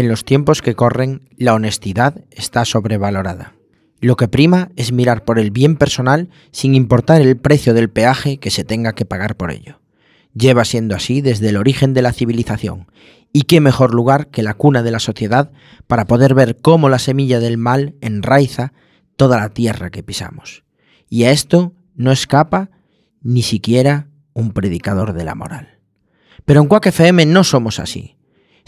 En los tiempos que corren, la honestidad está sobrevalorada. Lo que prima es mirar por el bien personal sin importar el precio del peaje que se tenga que pagar por ello. Lleva siendo así desde el origen de la civilización, y qué mejor lugar que la cuna de la sociedad para poder ver cómo la semilla del mal enraiza toda la tierra que pisamos. Y a esto no escapa ni siquiera un predicador de la moral. Pero en Quack FM no somos así.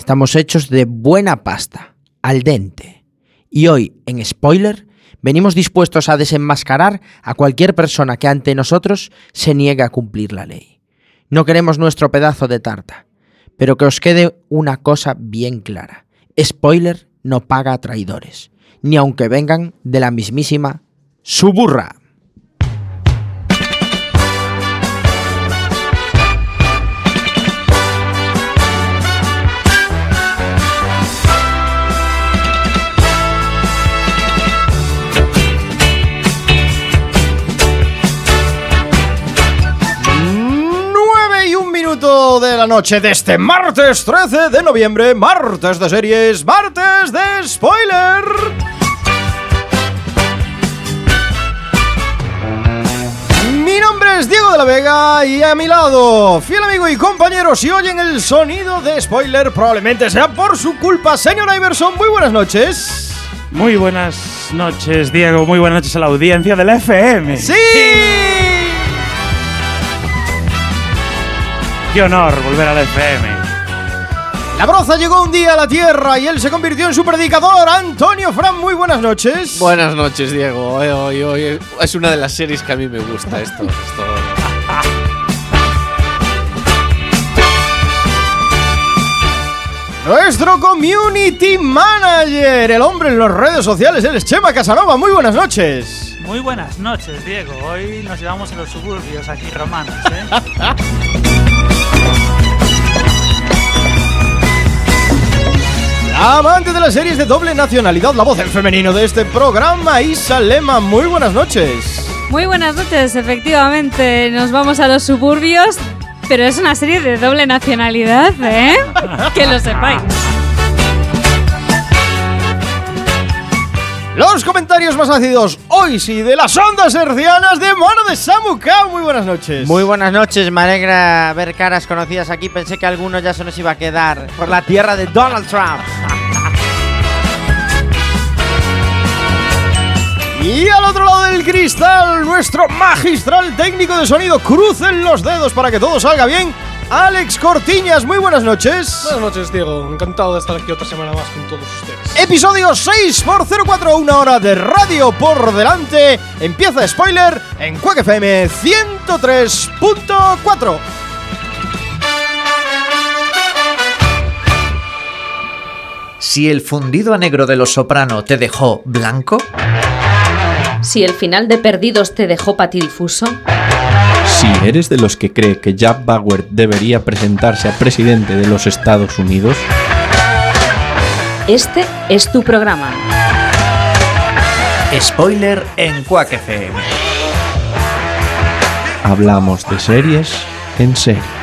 Estamos hechos de buena pasta, al dente. Y hoy, en Spoiler, venimos dispuestos a desenmascarar a cualquier persona que ante nosotros se niegue a cumplir la ley. No queremos nuestro pedazo de tarta, pero que os quede una cosa bien clara. Spoiler no paga a traidores, ni aunque vengan de la mismísima Suburra. La noche de este martes 13 de noviembre, martes de series, martes de spoiler. Mi nombre es Diego de la Vega y a mi lado, fiel amigo y compañero, si oyen el sonido de spoiler, probablemente sea por su culpa. Señor Iverson, muy buenas noches. Muy buenas noches, Diego. Muy buenas noches a la audiencia del FM. ¡Sí! Qué honor volver al FM. La broza llegó un día a la Tierra y él se convirtió en su predicador. Antonio Fran, muy buenas noches. Buenas noches, Diego. Hoy- hoy es una de las series que a mí me gusta esto. esto. Nuestro community manager, el hombre en las redes sociales, él es Chema Casanova. Muy buenas noches. Muy buenas noches, Diego. Hoy nos llevamos en los suburbios aquí romanos, ¿eh? amante de las series de doble nacionalidad, la voz en femenino de este programa, Isa Lema. Muy buenas noches. Muy buenas noches, efectivamente, nos vamos a los suburbios, pero es una serie de doble nacionalidad, ¿eh? que lo sepáis. Los comentarios más ácidos, hoy sí, de las ondas hercianas de mano de Samuka. Muy buenas noches. Muy buenas noches, me alegra ver caras conocidas aquí. Pensé que alguno ya se nos iba a quedar por la tierra de Donald Trump. Y al otro lado del cristal, nuestro magistral técnico de sonido. Crucen los dedos para que todo salga bien. Alex Cortiñas, muy buenas noches. Buenas noches, Diego. Encantado de estar aquí otra semana más con todos ustedes. Episodio 6 por 04, una hora de radio por delante. Empieza spoiler en Quack FM 103.4. Si el fundido a negro de los soprano te dejó blanco, Si el final de Perdidos te dejó patidifuso, Si eres de los que cree que Jack Bauer debería presentarse a presidente de los Estados Unidos, este es tu programa. spoiler en Quack FM. hablamos de series en serie.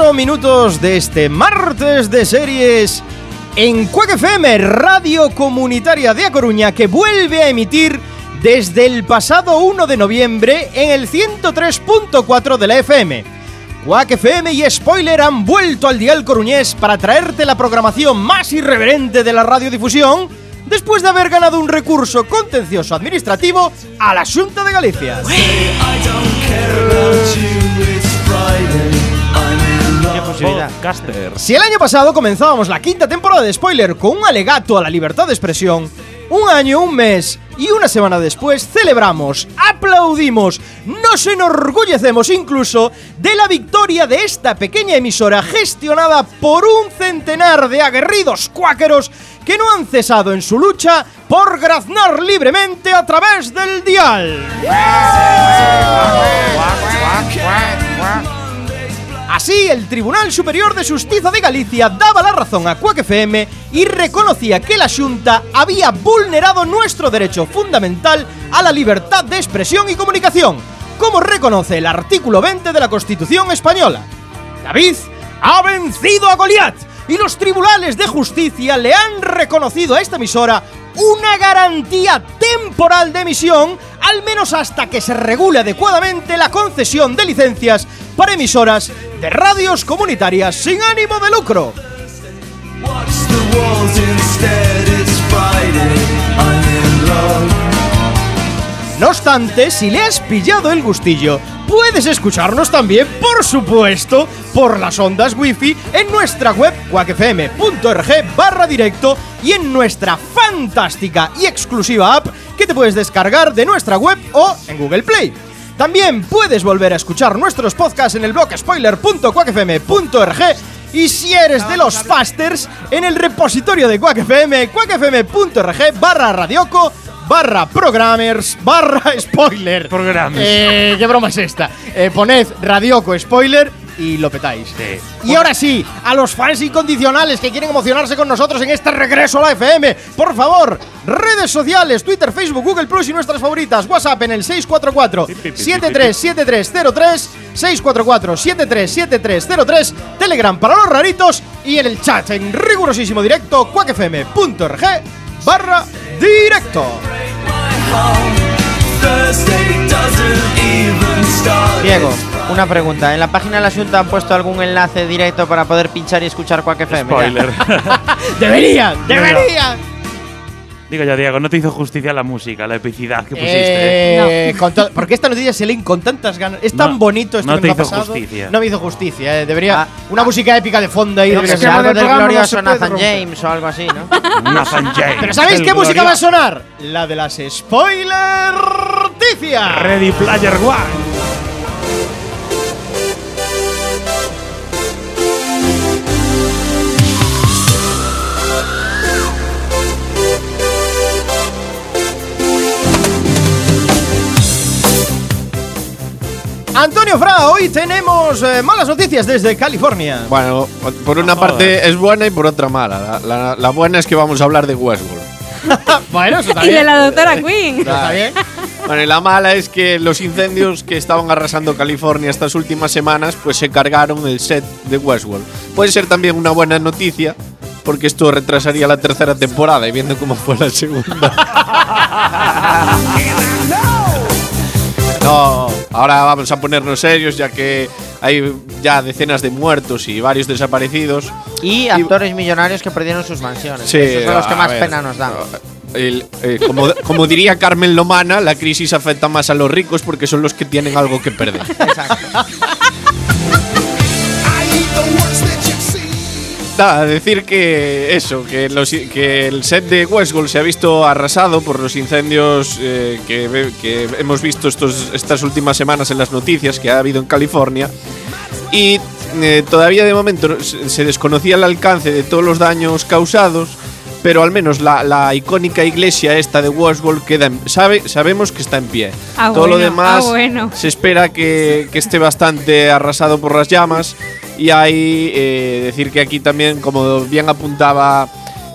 4 minutos de este martes de series en Quack FM, Radio Comunitaria de A Coruña, que vuelve a emitir desde el pasado 1 de noviembre en el 103.4 de la FM. Quack FM y Spoiler han vuelto al dial coruñés para traerte la programación más irreverente de la radiodifusión después de haber ganado un recurso contencioso administrativo a la Junta de Galicia. Si el año pasado comenzábamos la quinta temporada de Spoiler con un alegato a la libertad de expresión, un año, un mes y una semana después celebramos, aplaudimos, nos enorgullecemos incluso de la victoria de esta pequeña emisora gestionada por un centenar de aguerridos cuáqueros que no han cesado en su lucha por graznar libremente a través del dial. Así el Tribunal Superior de Justicia de Galicia daba la razón a Quack FM y reconocía que la Junta había vulnerado nuestro derecho fundamental a la libertad de expresión y comunicación, como reconoce el artículo 20 de la Constitución española. David ha vencido a Goliat y los tribunales de justicia le han reconocido a esta emisora una garantía temporal de emisión, al menos hasta que se regule adecuadamente la concesión de licencias para emisoras de radios comunitarias sin ánimo de lucro. No obstante, si le has pillado el gustillo, puedes escucharnos también, por supuesto, por las ondas wifi en nuestra web quackfm.org barra directo y en nuestra fantástica y exclusiva app que te puedes descargar de nuestra web o en Google Play. También puedes volver a escuchar nuestros podcasts en el blog spoiler.quackfm.org y si eres de los fasters, en el repositorio de Quack FM, quackfm.org barra radioco barra programmers barra spoiler. Programmers. Eh, ¿Qué broma es esta? Eh, poned radioco spoiler y lo petáis. Y ahora sí, a los fans incondicionales que quieren emocionarse con nosotros en este regreso a la FM, por favor, redes sociales, Twitter, Facebook, Google Plus y nuestras favoritas, WhatsApp en el 644 737303 644 737303 Telegram para los raritos y en el chat en rigurosísimo directo quackfm.org barra directo. Diego, una pregunta. ¿En la página de la Junta han puesto algún enlace directo para poder pinchar y escuchar Quack FM? Spoiler. Deberían, deberían. Digo ya, Diego, no te hizo justicia la música, la epicidad que pusiste. Eh, to- porque esta noticia se leen con tantas ganas. Es tan No, bonito esto no que te me ha hizo pasado. justicia. No me hizo justicia. eh, Debería. Ah. una música épica de fondo ahí. Debería ser. algo del glorioso Nathan romper. James o algo así, ¿no? Nathan James. Pero ¿sabéis qué música va a sonar? La de las spoiler noticias. Ready Player One. Antonio Fra, hoy tenemos eh, malas noticias desde California. Bueno, por una Joder. parte es buena y por otra mala. La, la- la buena es que vamos a hablar de Westworld. bueno, eso está Y de bien. la doctora Queen. Está bien. Bueno, y la mala es que los incendios que estaban arrasando California estas últimas semanas, pues se cargaron el set de Westworld. Puede ser también una buena noticia, porque esto retrasaría la tercera temporada y viendo cómo fue la segunda. No, ahora vamos a ponernos serios, ya que hay ya decenas de muertos y varios desaparecidos. Y actores millonarios que perdieron sus mansiones. Sí, Esos son los que más ver, pena nos dan. El- eh, como, como diría Carmen Lomana, la crisis afecta más a los ricos porque son los que tienen algo que perder. Exacto. Nada, decir que eso, que, los- que el set de Westworld se ha visto arrasado por los incendios eh, que, que hemos visto estos, estas últimas semanas en las noticias que ha habido en California. Y eh, todavía de momento se desconocía el alcance de todos los daños causados, pero al menos la, la icónica iglesia esta de Westworld queda en- sabe, sabemos que está en pie. Ah, Todo lo bueno, demás ah, bueno. se espera que, que esté bastante arrasado por las llamas. Y hay eh, decir que aquí también, como bien apuntaba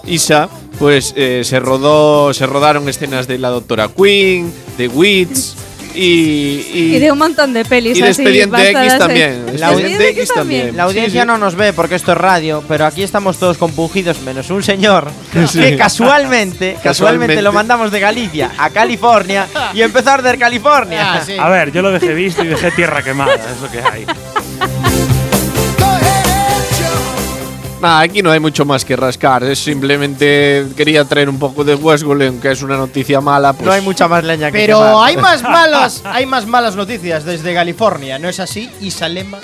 Isa, pues eh, se rodó, se rodaron escenas de la Doctora Queen, de Wits y, y, Y de un montón de pelis y de así. Expediente X basadas en- también. La Expediente X también. La audiencia Sí, sí. no nos ve porque esto es radio, pero aquí estamos todos compungidos, menos un señor Sí. que casualmente, casualmente, lo mandamos de Galicia a California y empezó a arder California. Ah, sí. A ver, yo lo dejé visto y dejé tierra quemada, es lo que hay. Nada, aquí no hay mucho más que rascar. Es simplemente quería traer un poco de Westworld, aunque es una noticia mala. Pues, No hay mucha más leña que Pero quemar. hay más malas, hay más malas noticias desde California, ¿no es así? Isalema,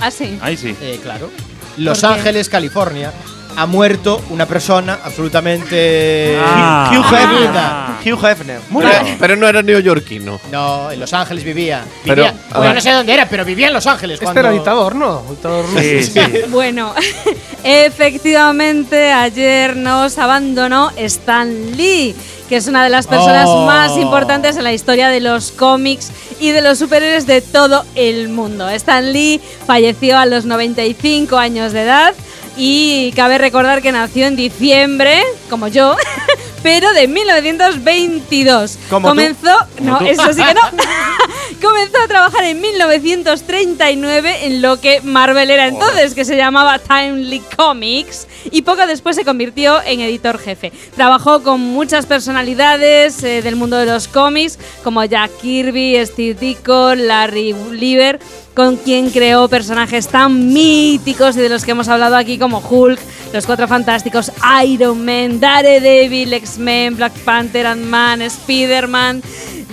Ah, sí. Ahí sí. eh, claro. Los. Ángeles, California. Ha muerto una persona absolutamente Ah. Hugh Hefner. Ah. Hugh Hefner. Muy Pero, pero no era neoyorquino. No, en Los Ángeles vivía. Pero, Vivía- bueno, no sé dónde era, pero vivía en Los Ángeles. Este cuando- era dictador, ¿no? Dictador Sí, sí. Bueno, efectivamente ayer nos abandonó Stan Lee, que es una de las personas Oh. más importantes en la historia de los cómics y de los superhéroes de todo el mundo. Stan Lee falleció a los 95 años de edad y cabe recordar que nació en diciembre, como yo, pero de 1922. Como tú. Comenzó, no, eso sí que no. Comenzó a trabajar en 1939 en lo que Marvel era entonces, que se llamaba Timely Comics, y poco después se convirtió en editor jefe. Trabajó con muchas personalidades eh, del mundo de los cómics, como Jack Kirby, Steve Ditko, Larry Lieber, con quien creó personajes tan míticos y de los que hemos hablado aquí como Hulk, Los Cuatro Fantásticos, Iron Man, Daredevil, X-Men, Black Panther, Ant-Man, Spider-Man,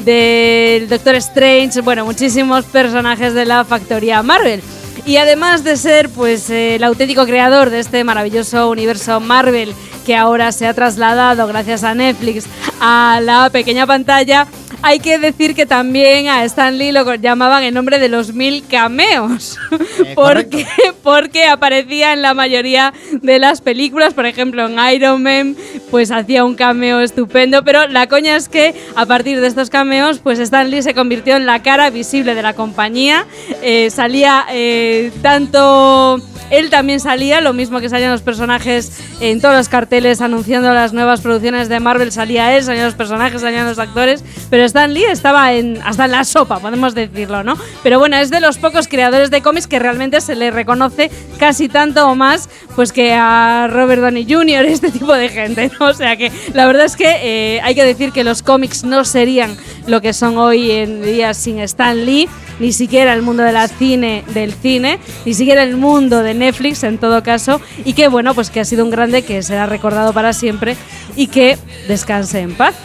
del Doctor Strange, bueno, muchísimos personajes de la factoría Marvel. Y además de ser pues eh, el auténtico creador de este maravilloso universo Marvel que ahora se ha trasladado gracias a Netflix a la pequeña pantalla, hay que decir que también a Stan Lee lo llamaban el nombre de los mil cameos. porque, porque aparecía en la mayoría de las películas. Por ejemplo, en Iron Man, pues hacía un cameo estupendo. Pero la coña es que a partir de estos cameos, pues Stan Lee se convirtió en la cara visible de la compañía. Eh, salía eh, tanto. Él también salía, lo mismo que salían los personajes en todos los carteles anunciando las nuevas producciones de Marvel, salía él, salían los personajes, salían los actores, pero Stan Lee estaba en, hasta en la sopa, podemos decirlo, ¿no? Pero bueno, es de los pocos creadores de cómics que realmente se le reconoce casi tanto o más pues que a Robert Downey Jr., este tipo de gente, ¿no? O sea que la verdad es que eh, hay que decir que los cómics no serían lo que son hoy en día sin Stan Lee, ni siquiera el mundo de la cine, del cine, ni siquiera el mundo de Netflix en todo caso, y que bueno, pues que ha sido un grande que será recordado para siempre y que descanse en paz.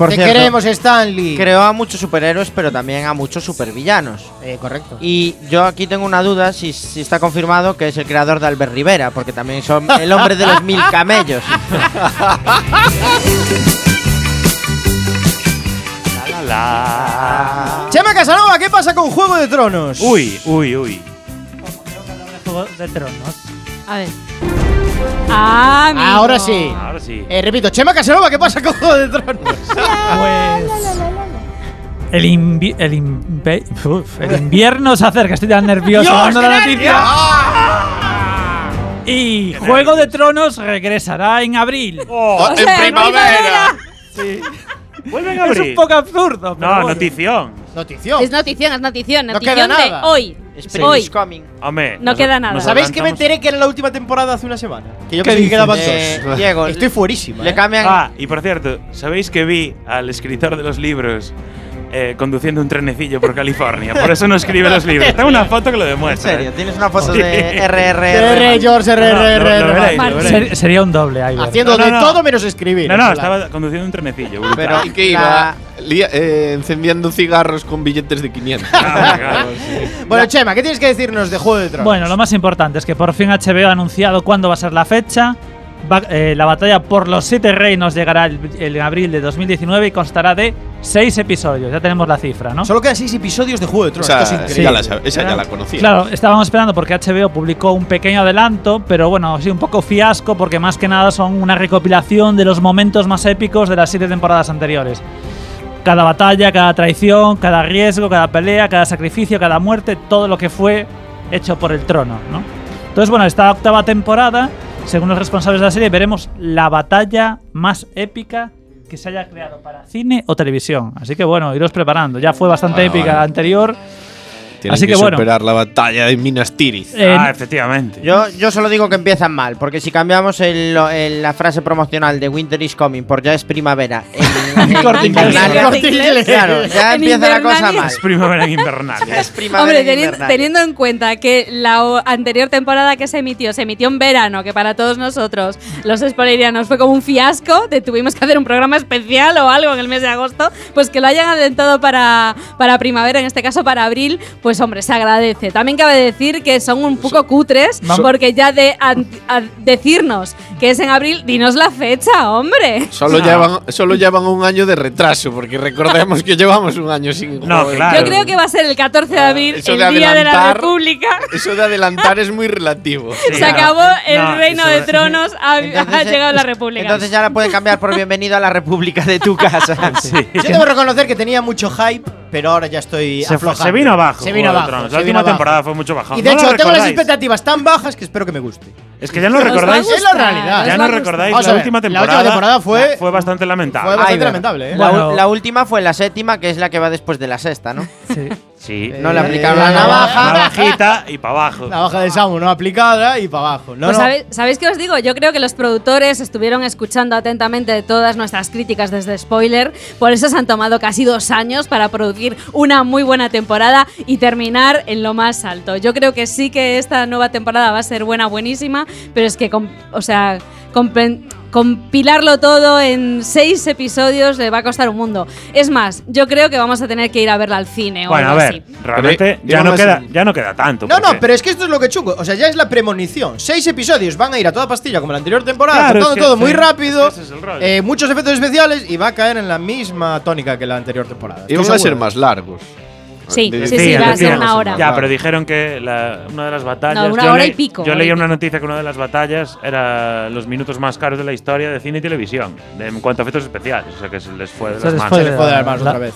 Por Te cierto, queremos, Stanley. Creó a muchos superhéroes, pero también a muchos supervillanos. Eh, correcto. Y yo aquí tengo una duda si, si está confirmado que es el creador de Albert Rivera, porque también son el hombre de los mil camellos. La, la, la. Chema Casanova, ¿qué pasa con Juego de Tronos? Uy, uy, uy. Juego de Tronos. A ver. Ah, amigo. Ahora sí. Ahora sí. Eh, repito, Chema Casanova, ¿qué pasa con Juego de Tronos? Pues. El, invi- el, uf, el invierno se acerca, estoy tan nervioso ¡Dios, dando la noticia. Y Juego de Tronos regresará en abril. Oh, O sea, en primavera. Vuelven a Es abrir. un poco absurdo. pero No, bueno. notición. Notición. Es notición, es notición. No Notición queda de nada. hoy. Spring Hoy. is coming. Hombre. No nos- queda nada. nos ¿Sabéis que me adelantamos. enteré que era la última temporada hace una semana? Que yo ¿Qué pensé que dices? quedaban Eh, dos. Diego, Estoy fuerísima. le eh. cambian. Ah, y por cierto, ¿sabéis que vi al escritor de los libros eh, conduciendo un trenecillo por California? Por eso no escribe los libros. Tengo una foto que lo en demuestra. serio, ¿eh? tienes una foto de RRR. George, R, No, R, lo- R, lo R. veréis, lo Martín. veréis. Ser- sería un doble ahí. Haciendo de todo menos escribir. No, no, estaba conduciendo un trenecillo. Pero- Y que iba eh, encendiendo cigarros con billetes de 500. Ah, claro, sí. la- Bueno, Chema, ¿qué tienes que decirnos de Juego de Tronos? Bueno, lo más importante es que por fin HBO ha anunciado cuándo va a ser la fecha. Va- eh, la batalla por los siete reinos llegará el, el en abril de 2019 y constará de seis episodios. Ya tenemos la cifra, ¿no? Solo quedan seis episodios de Juego de Tronos. Esa, Esto es increíble. ya la, esa ya la conocía. Claro, estábamos esperando porque HBO publicó un pequeño adelanto, pero bueno, ha sido un poco fiasco porque más que nada son una recopilación de los momentos más épicos de las siete temporadas anteriores. Cada batalla, cada traición, cada riesgo, cada pelea, cada sacrificio, cada muerte, todo lo que fue hecho por el trono, ¿no? Entonces, bueno, esta octava temporada, según los responsables de la serie, veremos la batalla más épica que se haya creado para cine o televisión. Así que bueno, iros preparando. Ya fue bastante Bueno, épica bueno. la anterior. Tienen así que, que bueno. superar la batalla de Minas Tirith. Eh, Ah, efectivamente. Yo, yo solo digo que empiezan mal, porque si cambiamos el- lo- el- la frase promocional de Winter is coming por ya es primavera en, en Corte inglés. Invernalia, Corte inglés. claro, ya En empieza la cosa mal. Es primavera en Invernalia. Es primavera Hombre, en teni- Invernalia. teniendo en cuenta que la anterior temporada que se emitió, se emitió en verano, que para todos nosotros, los spoilerianos, fue como un fiasco, de tuvimos que hacer un programa especial o algo en el mes de agosto, pues que lo hayan adentado para, para primavera, en este caso para abril, pues pues hombre, se agradece. También cabe decir que son un poco cutres, porque ya de a decirnos que es en abril, dinos la fecha, hombre. Solo, llevan, solo llevan un año de retraso, porque recordemos que llevamos un año sin No, claro. Yo creo que va a ser el 14 de abril, eso el de día de la República. Eso de adelantar es muy relativo. Sí, Se acabó el No, reino de tronos, ha, ha Entonces, eh, llegado la República. Entonces ya la pueden cambiar por bienvenido a la República de tu casa. Yo debo reconocer que tenía mucho hype, pero ahora ya estoy Se, fue- aflojando. se vino abajo. Se vino Juego de abajo. Tronos. se La vino última abajo. temporada fue mucho bajón. Y de ¿No hecho, lo tengo las expectativas tan bajas que espero que me guste. Es que ya no a recordáis. Es la realidad. Ya no recordáis. Vamos La última la última temporada. fue- fue bastante lamentable. Fue bastante Ahí va. lamentable, ¿eh? La, la última fue la séptima, que es la que va después de la sexta, ¿no? Sí. Sí. No le Eh, aplicaron la eh, navaja. Navajita y para abajo. La baja de Samu no aplicada y para abajo. No, Pues no. ¿sabéis, ¿sabéis qué os digo? Yo creo que los productores estuvieron escuchando atentamente todas nuestras críticas desde Spoiler, por eso se han tomado casi dos años para producir una muy buena temporada y terminar en lo más alto. Yo creo que sí que esta nueva temporada va a ser buena, buenísima, pero es que, o sea, compen- compilarlo todo en seis episodios le va a costar un mundo. Es más, yo creo que vamos a tener que ir a verla al cine o Bueno, a algo ver, así. realmente ya no, queda, ya no queda tanto. No, no, pero es que esto es lo que chungo. O sea, ya es la premonición. Seis episodios van a ir a toda pastilla como la anterior temporada, Claro, contando es que todo sí, muy rápido. es eh, muchos efectos especiales y va a caer en la misma tónica que la anterior temporada. Y van a ser más largos. Sí, De- sí, sí, va a ser una hora. Ya, pero dijeron que la- una de las batallas. No, una yo hora y pico, Yo hora leí y una noticia que una de las batallas era los minutos más caros de la historia de cine y televisión, de- en cuanto a efectos especiales. O sea que se les fue de las les manos. fue Se de- le puede dar más La- otra vez.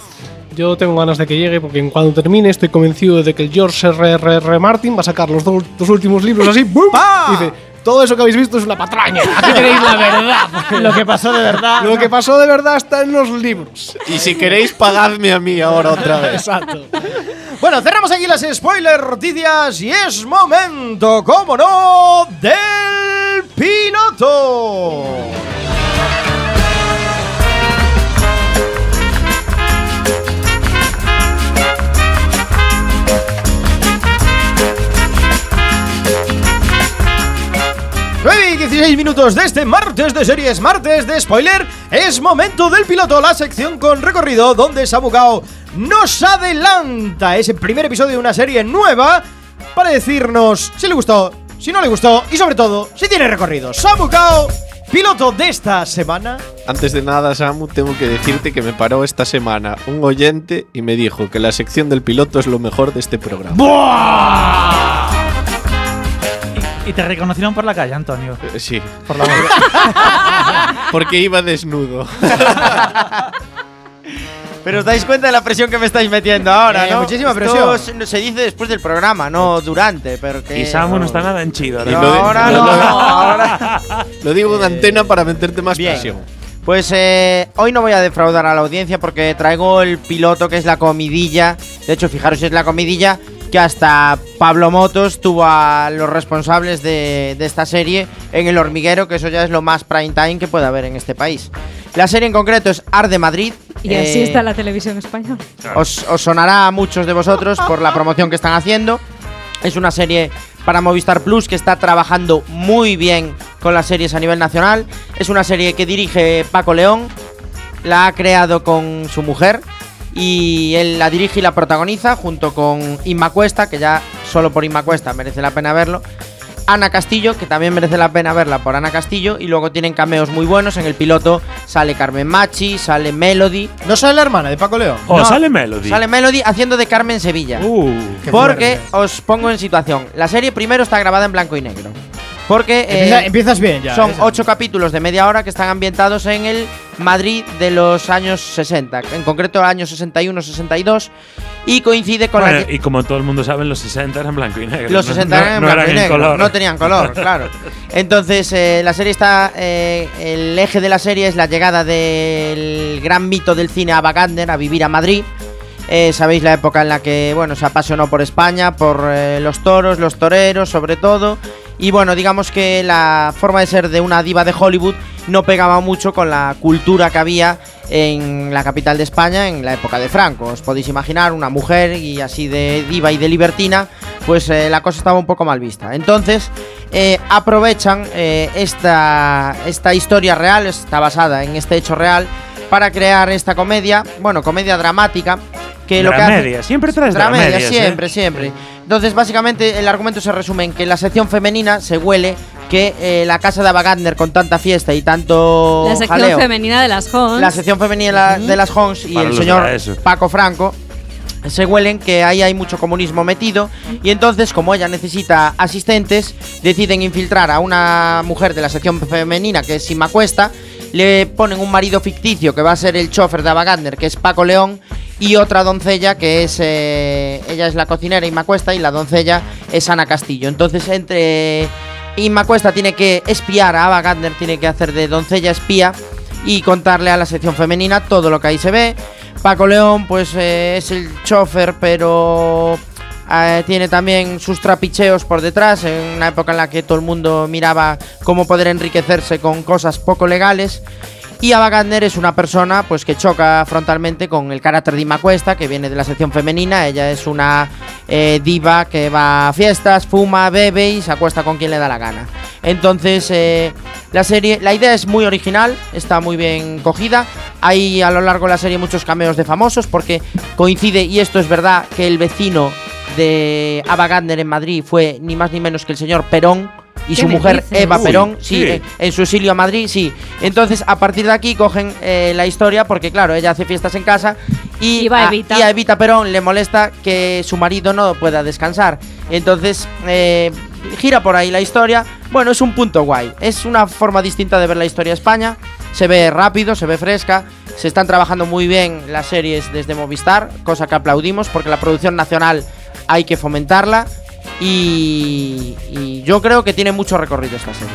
Yo tengo ganas de que llegue porque en cuando termine estoy convencido de que el George R.R.R. Martin va a sacar los dos, dos últimos libros así. ¡Pa! Y dice, todo eso que habéis visto es una patraña. Aquí tenéis la verdad. Lo que pasó de verdad. Lo que pasó de verdad está en los libros. Y si queréis, pagadme a mí ahora otra vez. Exacto. Bueno, cerramos aquí las spoiler noticias y es momento, como no, del piloto. 16 minutos de este martes de series, martes de spoiler. Es momento del piloto, la sección con recorrido donde Samukao nos adelanta ese primer episodio de una serie nueva para decirnos si le gustó, si no le gustó y sobre todo si tiene recorrido. Samukao, piloto de esta semana. Antes de nada, Samu, tengo que decirte que me paró esta semana un oyente y me dijo que la sección del piloto es lo mejor de este programa. Y te reconocieron por la calle, Antonio. Eh, Sí, Por la porque iba desnudo. Pero os dais cuenta de la presión que me estáis metiendo ahora, Eh, ¿no? muchísima Esto presión. Se, se dice después del programa, no durante, pero que Y Samu no está nada en chido. Y No, lo de- ahora no, lo- ahora. Lo digo en antena para meterte más Bien. presión. Pues eh, hoy no voy a defraudar a la audiencia porque traigo el piloto que es la comidilla. De hecho, fijaros, es la comidilla que hasta Pablo Motos tuvo a los responsables de, de esta serie en El Hormiguero, que eso ya es lo más prime time que puede haber en este país. La serie en concreto es Arde Madrid. Y así Eh, está la televisión española. os, os sonará a muchos de vosotros por la promoción que están haciendo. Es una serie para Movistar Plus que está trabajando muy bien con las series a nivel nacional. Es una serie que dirige Paco León. La ha creado con su mujer. Y él la dirige y la protagoniza junto con Inma Cuesta, que ya solo por Inma Cuesta merece la pena verlo. Ana Castillo, que también merece la pena verla por Ana Castillo. Y luego tienen cameos muy buenos. En el piloto sale Carmen Machi, sale Melody. ¿No sale la hermana de Paco León? O No, sale Melody. Sale Melody haciendo de Carmen Sevilla. Uh, Porque os pongo en situación. La serie primero está grabada en blanco y negro. Porque eh, Empieza- empiezas bien ya. son esa. ocho capítulos de media hora que están ambientados en el Madrid de los años 60. En concreto, el año 61-62. Y coincide con bueno, la. y como todo el mundo sabe, los 60 eran blanco y negro. Los no- 60 no- eran en no blanco eran y en negro, color. no tenían color, claro. Entonces, eh, la serie está. eh, el eje de la serie es la llegada del gran mito del cine Ava Gardner a vivir a Madrid. Eh, Sabéis la época en la que, bueno, se apasionó por España, por eh, los toros, los toreros, sobre todo. Y bueno, digamos que la forma de ser de una diva de Hollywood no pegaba mucho con la cultura que había en la capital de España en la época de Franco. Os podéis imaginar una mujer y así de diva y de libertina, pues eh, la cosa estaba un poco mal vista. Entonces eh, aprovechan eh, esta, esta historia real, está basada en este hecho real, para crear esta comedia, bueno, comedia dramática, que lo que hace- siempre traes Dramedia, ¿eh? siempre, siempre. Entonces, básicamente, el argumento se resume en que en la sección femenina se huele que eh, la casa de Ava Gardner con tanta fiesta y tanto La sección jaleo, femenina de las Hons. la sección femenina de las Hons y Para el señor. Paco Franco se huelen que ahí hay mucho comunismo metido y entonces como ella necesita asistentes deciden infiltrar a una mujer de la sección femenina que es Sima Cuesta le ponen un marido ficticio que va a ser el chofer de Ava Gardner que es Paco León y otra doncella que es eh, ella es la cocinera Inma Cuesta y la doncella es Ana Castillo entonces entre Inma Cuesta tiene que espiar a Ava Gardner tiene que hacer de doncella espía y contarle a la sección femenina todo lo que ahí se ve. Paco León, pues eh, es el chofer, pero eh, tiene también sus trapicheos por detrás, en una época en la que todo el mundo miraba cómo poder enriquecerse con cosas poco legales. Y Ava Gardner es una persona pues que choca frontalmente con el carácter de Inma Cuesta, que viene de la sección femenina. Ella es una eh, diva que va a fiestas, fuma, bebe y se acuesta con quien le da la gana. Entonces, eh, la serie, la idea es muy original, está muy bien cogida. Hay a lo largo de la serie muchos cameos de famosos porque coincide, y esto es verdad, que el vecino de Ava Gardner en Madrid fue ni más ni menos que el señor Perón y ¿Qué su mujer dices? Eva Uy, Perón, sí, sí. en- en su exilio a Madrid, sí. Entonces, a partir de aquí cogen eh, la historia porque, claro, ella hace fiestas en casa y, Y va a, Evita. y a Evita Perón le molesta que su marido no pueda descansar. Entonces, eh, gira por ahí la historia. Bueno, es un punto guay. Es una forma distinta de ver la historia de España. Se ve rápido, se ve fresca. Se están trabajando muy bien las series desde Movistar, cosa que aplaudimos porque la producción nacional hay que fomentarla. Y, y yo creo que tiene mucho recorrido esta serie.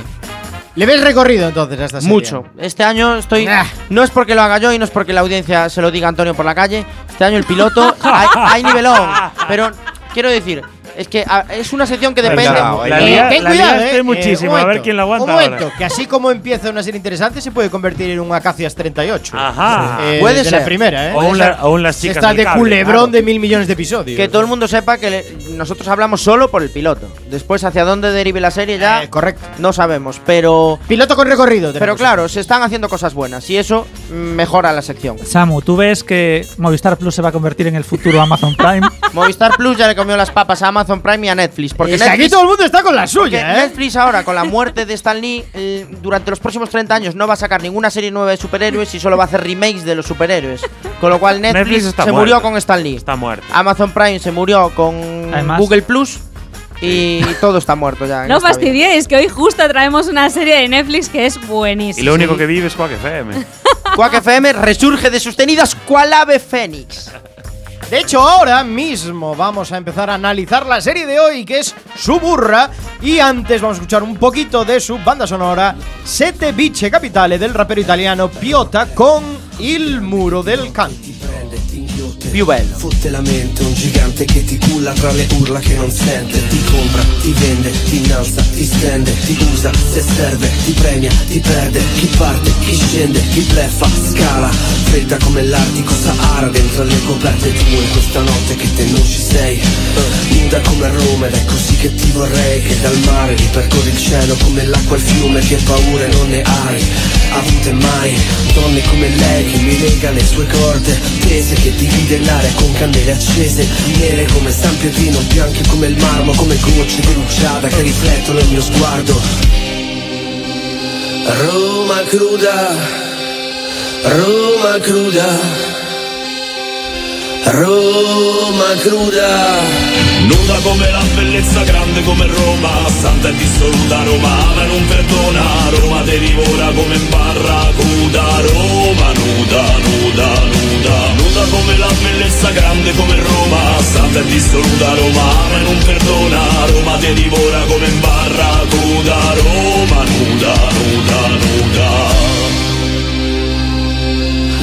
¿Le ves recorrido entonces a esta serie? Mucho. Este año estoy. No es porque lo haga yo y no es porque la audiencia se lo diga a Antonio por la calle. Este año el piloto hay, hay nivelón. Pero quiero decir, es que es una sección que depende. Cuidado, La, Eh, lia- ten la cuidado, eh. muchísimo, Eh, a ver quién la aguanta Un momento, ahora. que así como empieza una serie interesante, se puede convertir en un Acacias 38. Ajá. Eh, Puede de la ser. primera, ¿eh? O un, la- o un las chicas Está de cable, culebrón claro. de mil millones de episodios. Que todo el mundo sepa que le- nosotros hablamos solo por el piloto. Después, hacia dónde derive la serie ya Eh, correcto. no sabemos. Pero. Piloto con recorrido. Pero claro, se están haciendo cosas buenas y eso mejora la sección. Samu, ¿tú ves que Movistar Plus se va a convertir en el futuro Amazon Prime? Movistar Plus ya le comió las papas a Amazon Prime y a Netflix. Porque Es aquí todo el mundo está con la suya, ¿eh? Netflix ahora, con la muerte de Stan Lee, eh, durante los próximos 30 años no va a sacar ninguna serie nueva de superhéroes y solo va a hacer remakes de los superhéroes. Con lo cual Netflix, Netflix está se muerto. murió con Stan Lee. Está muerto. Amazon Prime se murió con Además- Google Plus y todo está muerto ya. No fastidiéis, que hoy justo traemos una serie de Netflix que es buenísima. Y lo único que vive es Quack FM. Quack FM resurge de sus tenidas cual ave fénix. De hecho, ahora mismo vamos a empezar a analizar la serie de hoy, que es Suburra. Y antes vamos a escuchar un poquito de su banda sonora, Sette Bice Capitale, del rapero italiano Piota, con Il Muro del Canti. Più bello. Fotte la mente un gigante che ti culla tra le urla che non sente. Ti compra, ti vende, ti innalza, ti stende Ti usa, se serve, ti premia, ti perde. Chi parte, chi scende, chi bleffa, scala. Fredda come l'Artico Sahara dentro le coperte tue Questa notte che te non ci sei. Nuda come Roma ed è così che ti vorrei Che dal mare ripercorri il cielo come l'acqua il fiume Che paure non ne hai avute mai. Donne come lei che mi lega le sue corde Tese che divide l'aria con candele accese Nere come San Pietrino, bianche come il marmo Come gocce di rugiada che riflettono il mio sguardo. Roma cruda, Roma cruda Roma cruda. Nuda come la bellezza, grande come Roma Santa e dissoluta Roma ama e non perdona. Roma te divora come in barracuda Roma nuda, nuda, nuda. Nuda come la bellezza, grande come Roma Santa e dissoluta Roma ama e non perdona. Roma te divora come in barracuda Roma nuda, nuda, nuda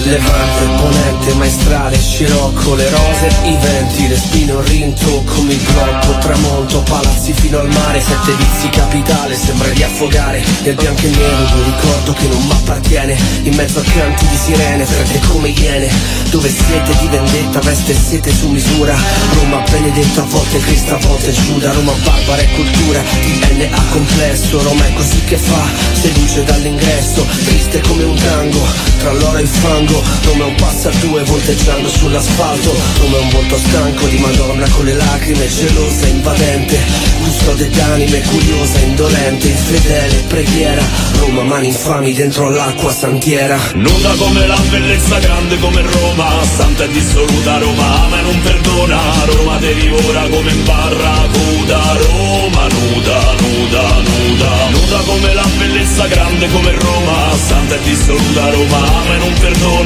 Levante, ponente, maestrale, scirocco, le rose, i venti, respiro, rintocco, mi blocco, tramonto, palazzi fino al mare, sette vizi capitale, sembra di affogare, nel bianco e nero un ricordo che non m'appartiene, in mezzo a canti di sirene, fredde come iene, dove sete di vendetta, veste e sete su misura, Roma benedetta, a volte Cristo, a volte Giuda, Roma barbara e cultura, DNA complesso, Roma è così che fa, seduce dall'ingresso, triste come un tango, tra l'oro e il fango, palco Nome è un passa due volteggiando sull'asfalto Nome è un volto stanco di Madonna con le lacrime Gelosa, invadente Custode d'anime, curiosa, indolente Infedele, preghiera Roma, mani infami dentro l'acqua santiera. Nuda come la bellezza grande come Roma Santa e dissoluta Roma ama e non perdona Roma te divora come in barracuda Roma nuda, nuda, nuda. Nuda come la bellezza grande come Roma Santa e dissoluta Roma ama non perdona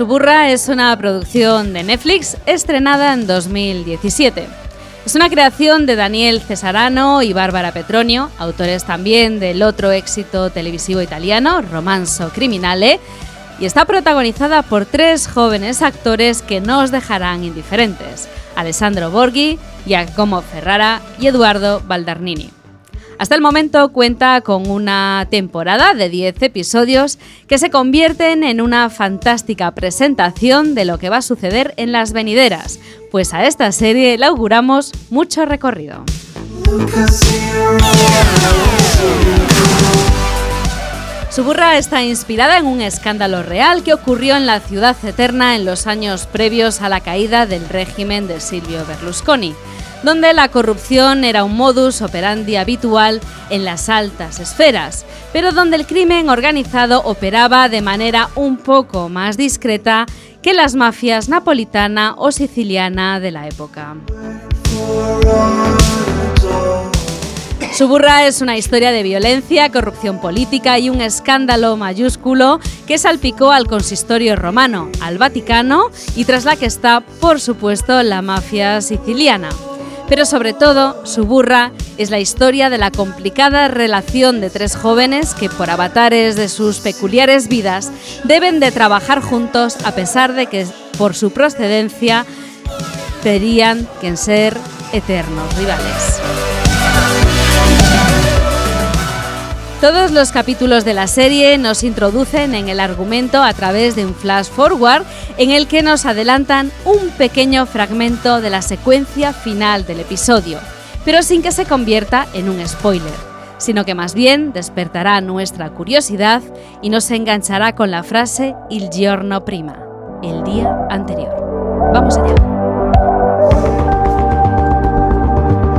Suburra es una producción de Netflix estrenada en 2017. Es una creación de Daniel Cesarano y Bárbara Petronio, autores también del otro éxito televisivo italiano, Romanzo Criminale, y está protagonizada por tres jóvenes actores que no os dejarán indiferentes, Alessandro Borghi, Giacomo Ferrara y Eduardo Baldarnini. Hasta el momento cuenta con una temporada de 10 episodios que se convierten en una fantástica presentación de lo que va a suceder en las venideras, pues a esta serie le auguramos mucho recorrido. Suburra está inspirada en un escándalo real que ocurrió en la ciudad eterna en los años previos a la caída del régimen de Silvio Berlusconi, donde la corrupción era un modus operandi habitual en las altas esferas, pero donde el crimen organizado operaba de manera un poco más discreta que las mafias napolitana o siciliana de la época. Suburra es una historia de violencia, corrupción política y un escándalo mayúsculo que salpicó al consistorio romano, al Vaticano y tras la que está, por supuesto, la mafia siciliana. Pero sobre todo, Suburra es la historia de la complicada relación de tres jóvenes que por avatares de sus peculiares vidas deben de trabajar juntos a pesar de que por su procedencia tenían que ser eternos rivales. Todos los capítulos de la serie nos introducen en el argumento a través de un flash forward en el que nos adelantan un pequeño fragmento de la secuencia final del episodio, pero sin que se convierta en un spoiler, sino que más bien despertará nuestra curiosidad y nos enganchará con la frase Il giorno prima, el día anterior. Vamos allá.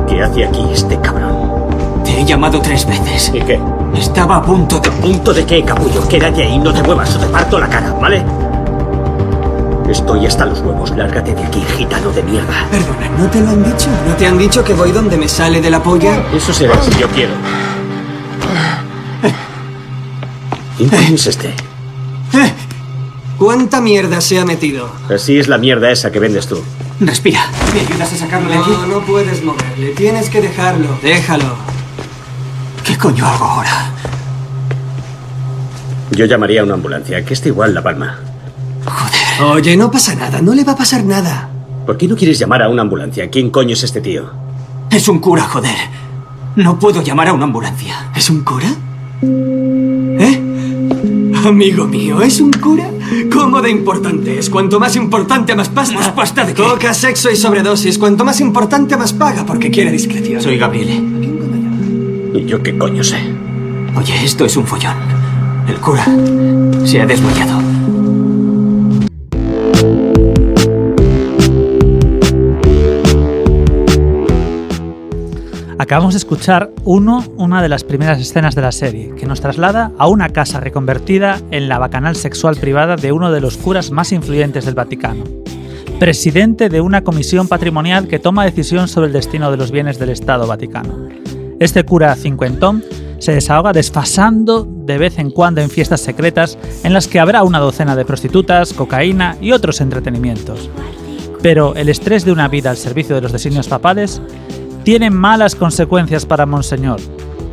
¿Qué hace aquí este cabrón? Te he llamado tres veces. ¿Y qué? Estaba a punto de... ¿Punto de qué, capullo? Quédate ahí, no te muevas o te parto la cara, ¿vale? Estoy hasta los huevos. Lárgate de aquí, gitano de mierda. Perdona, ¿no te lo han dicho? ¿No te han dicho que voy donde me sale de la polla? Eso será si yo quiero. ¿Quién es este? Eh, ¿Cuánta mierda se ha metido? Así es la mierda esa que vendes tú. Respira. ¿Me ayudas a sacarlo de aquí? No, no puedes moverle. Tienes que dejarlo. Déjalo. ¿Qué coño hago ahora? Yo llamaría a una ambulancia, que está igual la palma. Oye, no pasa nada. No le va a pasar nada. ¿Por qué no quieres llamar a una ambulancia? ¿Quién coño es este tío? Es un cura, joder. No puedo llamar a una ambulancia. ¿Es un cura? ¿Eh? Amigo mío, ¿es un cura? ¿Cómo de importante es? Cuanto más importante, más pasta. ¿Más pasta de qué? Coca, sexo y sobredosis. Cuanto más importante, más paga, porque quiere discreción. Soy Gabriele. ¿Y yo qué coño sé? Oye, esto es un follón. El cura se ha desmayado. Acabamos de escuchar uno, una de las primeras escenas de la serie, que nos traslada a una casa reconvertida en la bacanal sexual privada de uno de los curas más influyentes del Vaticano, presidente de una comisión patrimonial que toma decisión sobre el destino de los bienes del Estado Vaticano. Este cura cincuentón se desahoga desfasando de vez en cuando en fiestas secretas en las que habrá una docena de prostitutas, cocaína y otros entretenimientos. Pero el estrés de una vida al servicio de los designios papales tiene malas consecuencias para Monseñor,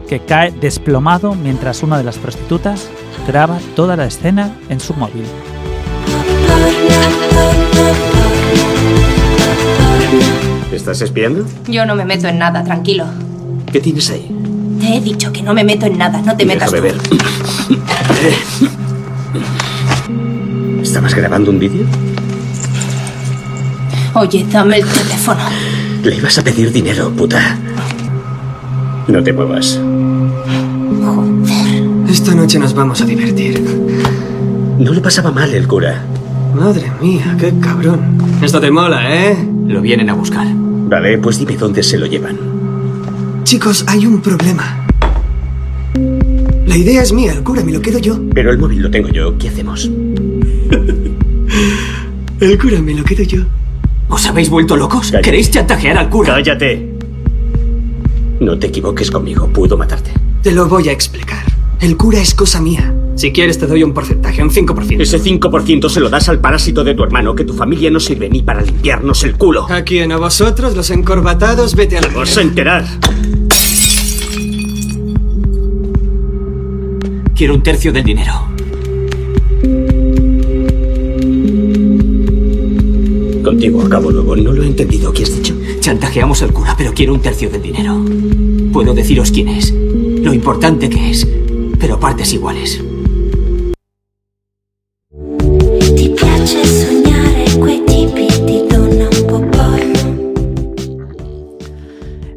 que cae desplomado mientras una de las prostitutas graba toda la escena en su móvil. ¿Estás espiando? Yo no me meto en nada, tranquilo. ¿Qué tienes ahí? Te he dicho que no me meto en nada, no te metas Déjame tú. ver. ¿Estabas grabando un vídeo? Oye, dame el teléfono. Le ibas a pedir dinero, puta. No te muevas. Esta noche nos vamos a divertir. No le pasaba mal el cura. Madre mía, qué cabrón. Esto te mola, ¿eh? Lo vienen a buscar. Vale, pues dime dónde se lo llevan. Chicos, hay un problema. La idea es mía, el cura me lo quedo yo. Pero el móvil lo tengo yo. ¿Qué hacemos? El cura me lo quedo yo. ¿Os habéis vuelto locos? ¿Queréis chantajear al cura? Cállate. No te equivoques conmigo. Pudo matarte. Te lo voy a explicar. El cura es cosa mía. Si quieres te doy un porcentaje, un 5%. Ese 5% se lo das al parásito de tu hermano, que tu familia no sirve ni para limpiarnos el culo. ¿A quién? ¿A vosotros, los encorbatados? Vete a la Vas a enterar. Quiero un tercio del dinero. Contigo acabo luego. No lo he entendido. ¿Qué has dicho? Chantajeamos al cura, pero quiero un tercio del dinero. Puedo deciros quién es, lo importante que es, pero partes iguales.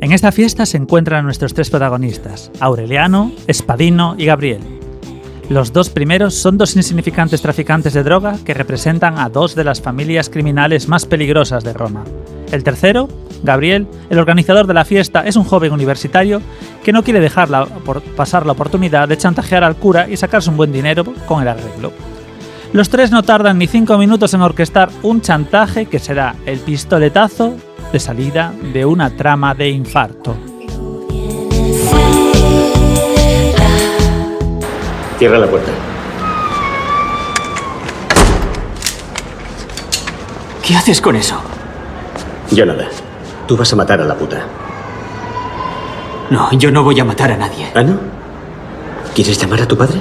En esta fiesta se encuentran nuestros tres protagonistas, Aureliano, Espadino y Gabriel. Los dos primeros son dos insignificantes traficantes de droga que representan a dos de las familias criminales más peligrosas de Roma. El tercero, Gabriel, el organizador de la fiesta, es un joven universitario que no quiere dejar pasar la oportunidad de chantajear al cura y sacarse un buen dinero con el arreglo. Los tres no tardan ni cinco minutos en orquestar un chantaje que será el pistoletazo de salida de una trama de infarto. Cierra la puerta. ¿Qué haces con eso? Yo nada. Tú vas a matar a la puta. No, yo no voy a matar a nadie. ¿Ah, no? ¿Quieres llamar a tu padre?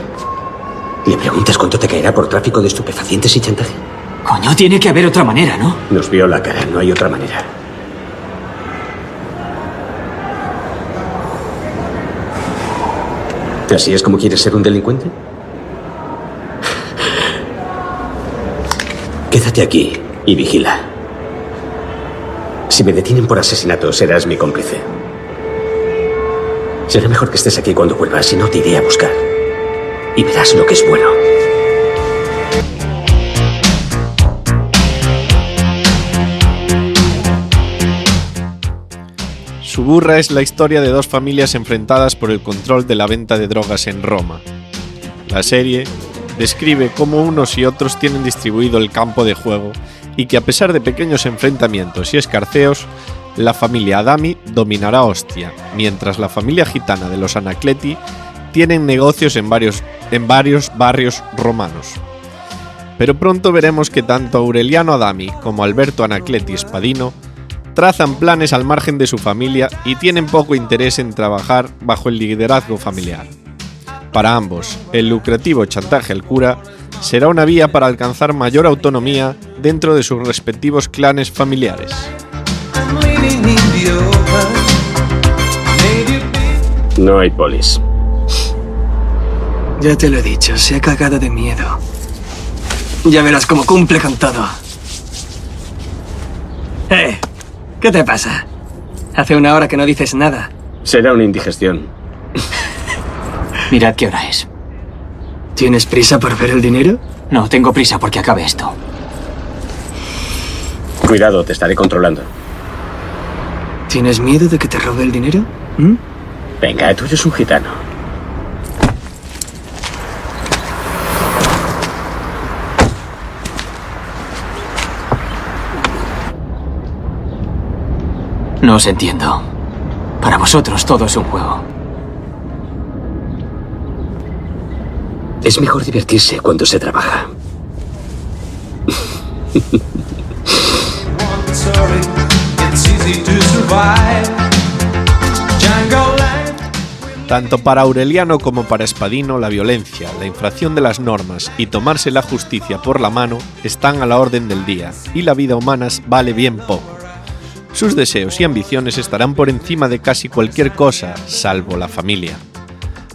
¿Le preguntas cuánto te caerá por tráfico de estupefacientes y chantaje? Coño, tiene que haber otra manera, ¿no? Nos vio la cara, no hay otra manera. ¿Así es como quieres ser un delincuente? Quédate aquí y vigila. Si me detienen por asesinato, serás mi cómplice. Será mejor que estés aquí cuando vuelvas, si no te iré a buscar. Y verás lo que es bueno. Suburra es la historia de dos familias enfrentadas por el control de la venta de drogas en Roma. La serie describe cómo unos y otros tienen distribuido el campo de juego y que a pesar de pequeños enfrentamientos y escarceos, la familia Adami dominará Ostia, mientras la familia gitana de los Anacleti tienen negocios en varios, en varios barrios romanos. Pero pronto veremos que tanto Aureliano Adami como Alberto Anacleti Spadino trazan planes al margen de su familia y tienen poco interés en trabajar bajo el liderazgo familiar. Para ambos, el lucrativo chantaje al cura será una vía para alcanzar mayor autonomía dentro de sus respectivos clanes familiares. No hay polis. Ya te lo he dicho, se ha cagado de miedo. Ya verás cómo cumple con todo. ¡Eh! ¿Qué te pasa? Hace una hora que no dices nada. Será una indigestión. Mirad qué hora es. ¿Tienes prisa por ver el dinero? No, tengo prisa porque acabe esto. Cuidado, te estaré controlando. ¿Tienes miedo de que te robe el dinero? ¿Mm? Venga, tú eres un gitano. No os entiendo. Para vosotros todo es un juego. Es mejor divertirse cuando se trabaja. Tanto para Aureliano como para Espadino, la violencia, la infracción de las normas y tomarse la justicia por la mano están a la orden del día, y la vida humana vale bien poco. Sus deseos y ambiciones estarán por encima de casi cualquier cosa, salvo la familia.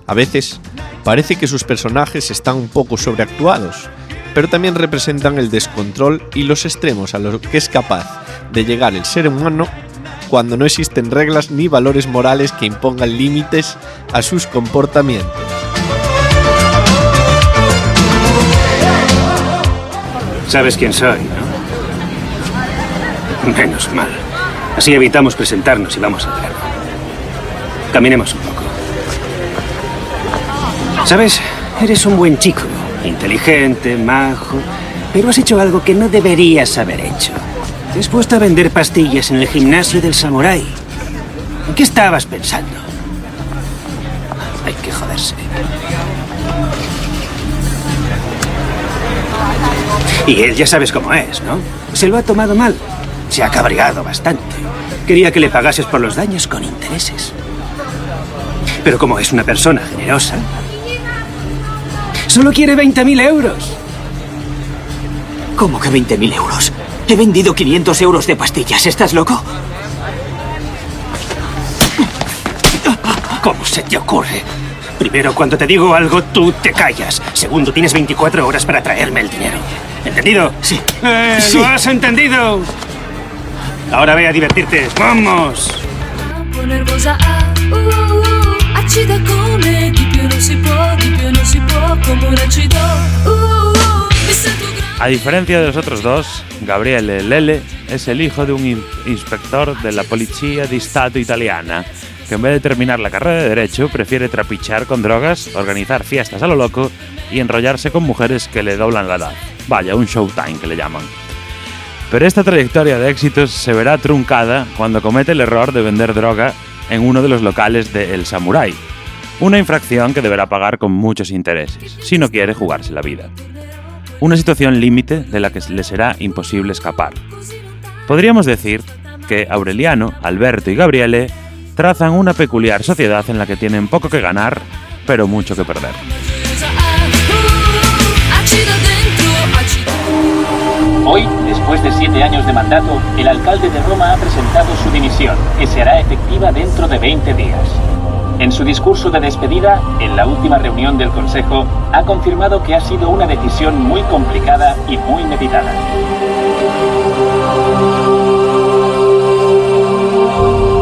A veces, parece que sus personajes están un poco sobreactuados, pero también representan el descontrol y los extremos a los que es capaz de llegar el ser humano cuando no existen reglas ni valores morales que impongan límites a sus comportamientos. Sabes quién soy, ¿no? Menos mal. Así evitamos presentarnos y vamos al grano. Caminemos un poco. ¿Sabes? Eres un buen chico, inteligente, majo, pero has hecho algo que no deberías haber hecho. Te has puesto a vender pastillas en el gimnasio del samurái. ¿En qué estabas pensando? Hay que joderse. Y él ya sabes cómo es, ¿no? Se lo ha tomado mal. Se ha cabreado bastante. Quería que le pagases por los daños con intereses. Pero como es una persona generosa, solo quiere 20.000 euros. ¿Cómo que 20.000 euros? He vendido 500 euros de pastillas. ¿Estás loco? ¿Cómo se te ocurre? Primero, cuando te digo algo, tú te callas. Segundo, tienes 24 horas para traerme el dinero. ¿Entendido? Sí. Eh, Sí. ¿Lo has entendido? Ahora ve a divertirte. ¡Vamos! A diferencia de los otros dos, Gabriele Lele es el hijo de un in- inspector de la Policía di Stato italiana, que en vez de terminar la carrera de Derecho prefiere trapichar con drogas, organizar fiestas a lo loco y enrollarse con mujeres que le doblan la edad. Vaya, un showtime que le llaman. Pero esta trayectoria de éxitos se verá truncada cuando comete el error de vender droga en uno de los locales de El Samurai, una infracción que deberá pagar con muchos intereses, si no quiere jugarse la vida. Una situación límite de la que le será imposible escapar. Podríamos decir que Aureliano, Alberto y Gabriele trazan una peculiar sociedad en la que tienen poco que ganar, pero mucho que perder. Hoy, después de siete años de mandato, el alcalde de Roma ha presentado su dimisión, que se hará efectiva dentro de 20 días. En su discurso de despedida, en la última reunión del Consejo, ha confirmado que ha sido una decisión muy complicada y muy meditada.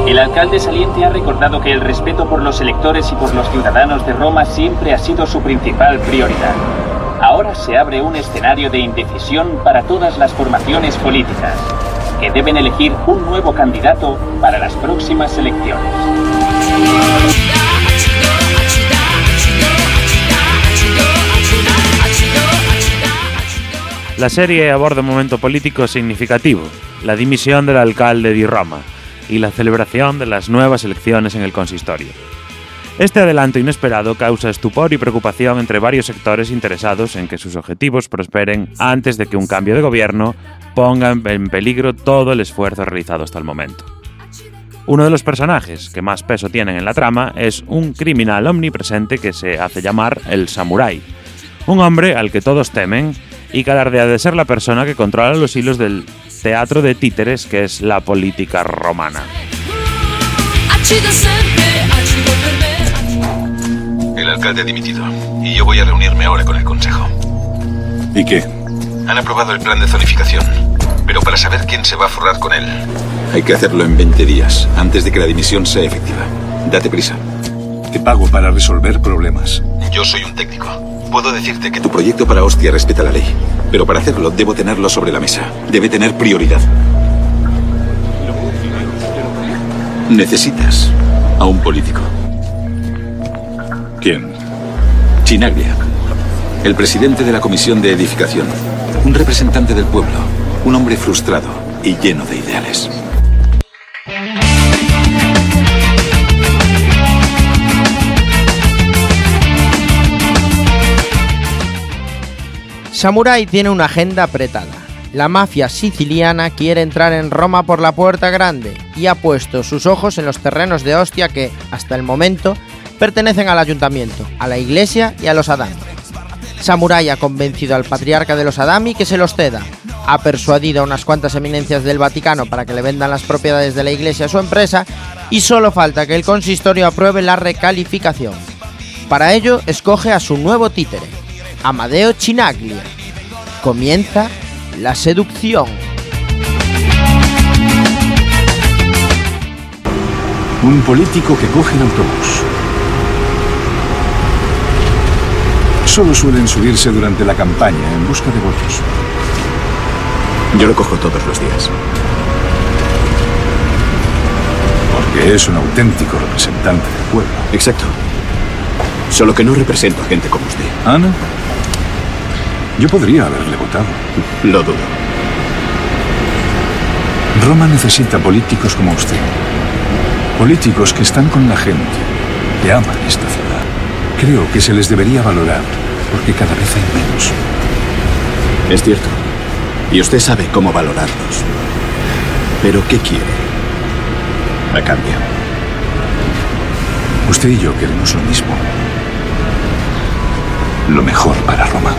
El alcalde saliente ha recordado que el respeto por los electores y por los ciudadanos de Roma siempre ha sido su principal prioridad. Ahora se abre un escenario de indecisión para todas las formaciones políticas, que deben elegir un nuevo candidato para las próximas elecciones. La serie aborda un momento político significativo, la dimisión del alcalde di Roma y la celebración de las nuevas elecciones en el consistorio. Este adelanto inesperado causa estupor y preocupación entre varios sectores interesados en que sus objetivos prosperen antes de que un cambio de gobierno ponga en- peligro todo el esfuerzo realizado hasta el momento. Uno de los personajes que más peso tienen en la trama es un criminal omnipresente que se hace llamar el Samurai, un hombre al que todos temen y que alardea de ser la persona que controla los hilos del teatro de títeres que es la política romana. El alcalde ha dimitido y yo voy a reunirme ahora con el consejo. ¿Y qué? Han aprobado el plan de zonificación, pero para saber quién se va a forrar con él. Hay que hacerlo en 20 días, antes de que la dimisión sea efectiva. Date prisa. Te pago para resolver problemas. Yo soy un técnico. Puedo decirte que tu proyecto para Hostia respeta la ley, pero para hacerlo debo tenerlo sobre la mesa. Debe tener prioridad. Necesitas a un político. ¿Quién? Chinaglia, el presidente de la Comisión de Edificación. Un representante del pueblo. Un hombre frustrado y lleno de ideales. Samurai tiene una agenda apretada. la mafia siciliana quiere entrar en Roma por la puerta grande y ha puesto sus ojos en los terrenos de Ostia que, hasta el momento, pertenecen al ayuntamiento, a la iglesia y a los Adami. Samurai ha convencido al patriarca de los Adami que se los ceda, ha persuadido a unas cuantas eminencias del Vaticano para que le vendan las propiedades de la iglesia a su empresa y solo falta que el consistorio apruebe la recalificación. Para ello, escoge a su nuevo títere, Amadeo Chinaglia. Comienza la seducción. Un político que coge el autobús. Solo suelen subirse durante la campaña en busca de votos. Yo lo cojo todos los días. Porque es un auténtico representante del pueblo. Exacto. Solo que no represento a gente como usted. ¿Ana? Yo podría haberle votado. Lo dudo. Roma necesita políticos como usted. Políticos que están con la gente, que aman esta ciudad. Creo que se les debería valorar, porque cada vez hay menos. Es cierto. Y usted sabe cómo valorarlos. Pero ¿qué quiere? A cambio. Usted y yo queremos lo mismo. Lo mejor para Roma.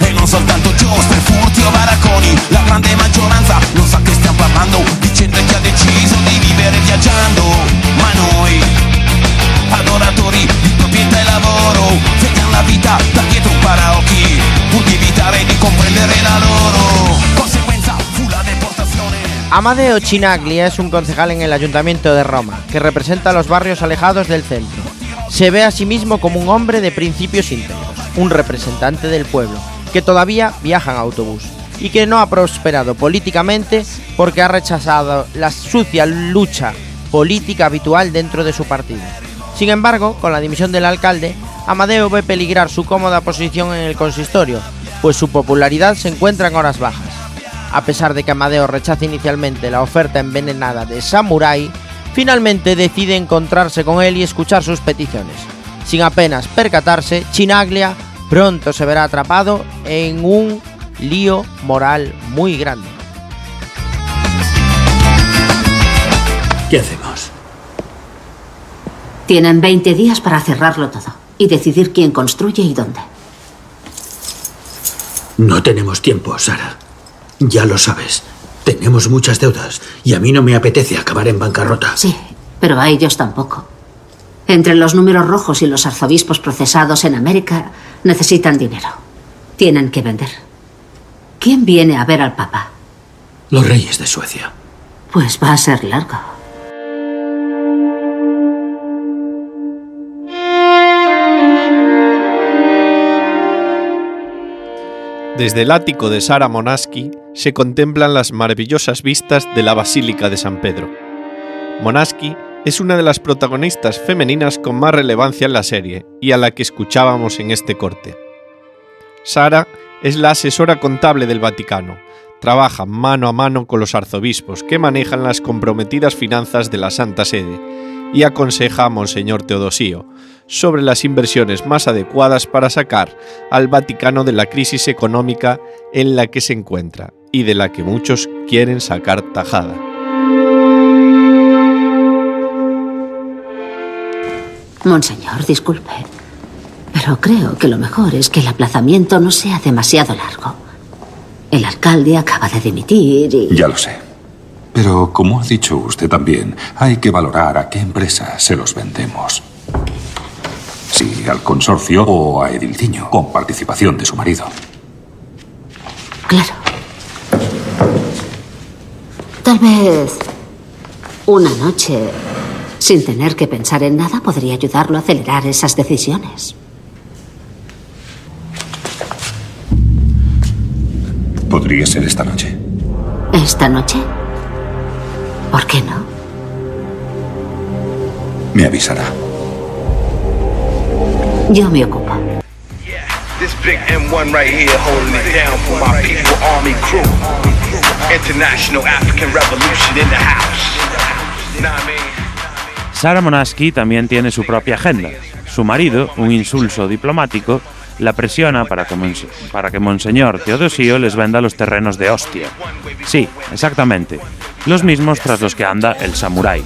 E non soltanto giostre, furti o baracconi La grande maggioranza non sa che stiamo parlando Di gente che ha deciso di vivere viaggiando Ma noi, Amadeo Chinaglia es un concejal en el Ayuntamiento de Roma, que representa los barrios alejados del centro. Se ve a sí mismo como un hombre de principios íntegros, un representante del pueblo, que todavía viaja en autobús y que no ha prosperado políticamente porque ha rechazado la sucia lucha política habitual dentro de su partido. Sin embargo, con la dimisión del alcalde, Amadeo ve peligrar su cómoda posición en el consistorio, pues su popularidad se encuentra en horas bajas. A pesar de que Amadeo rechaza inicialmente la oferta envenenada de Samurai, finalmente decide encontrarse con él y escuchar sus peticiones. Sin apenas percatarse, Chinaglia pronto se verá atrapado en un lío moral muy grande. ¿Qué hacemos? Tienen 20 días para cerrarlo todo y decidir quién construye y dónde. No tenemos tiempo, Sara. Ya lo sabes. Tenemos muchas deudas y a mí no me apetece acabar en bancarrota. Sí, pero a ellos tampoco. Entre los números rojos y los arzobispos procesados en América necesitan dinero. Tienen que vender. ¿Quién viene a ver al Papa? Los reyes de Suecia. Pues va a ser largo. Desde el ático de Sara Monaski se contemplan las maravillosas vistas de la Basílica de San Pedro. Monaski es una de las protagonistas femeninas con más relevancia en la serie y a la que escuchábamos en este corte. Sara es la asesora contable del Vaticano. Trabaja mano a mano con los arzobispos que manejan las comprometidas finanzas de la Santa Sede y aconseja a Monseñor Teodosío sobre las inversiones más adecuadas para sacar al Vaticano de la crisis económica en la que se encuentra y de la que muchos quieren sacar tajada. Monseñor, disculpe. Pero creo que lo mejor es que el aplazamiento no sea demasiado largo. El alcalde acaba de dimitir y... Ya lo sé. Pero como ha dicho usted también, hay que valorar a qué empresa se los vendemos. Si al consorcio o a Edilciño, con participación de su marido. Claro. Tal vez una noche, sin tener que pensar en nada, podría ayudarlo a acelerar esas decisiones. Podría ser esta noche. ¿Esta noche? ¿Por qué no? Me avisará. Yo me ocupo. This big M1 right here holding it down for my people army crew. International African Revolution in the house. Sara Monaski también tiene su propia agenda. Su marido, un insulso diplomático, la presiona para que, Monseñor Teodosio les venda los terrenos de Ostia. Sí, exactamente, los mismos tras los que anda el samurái.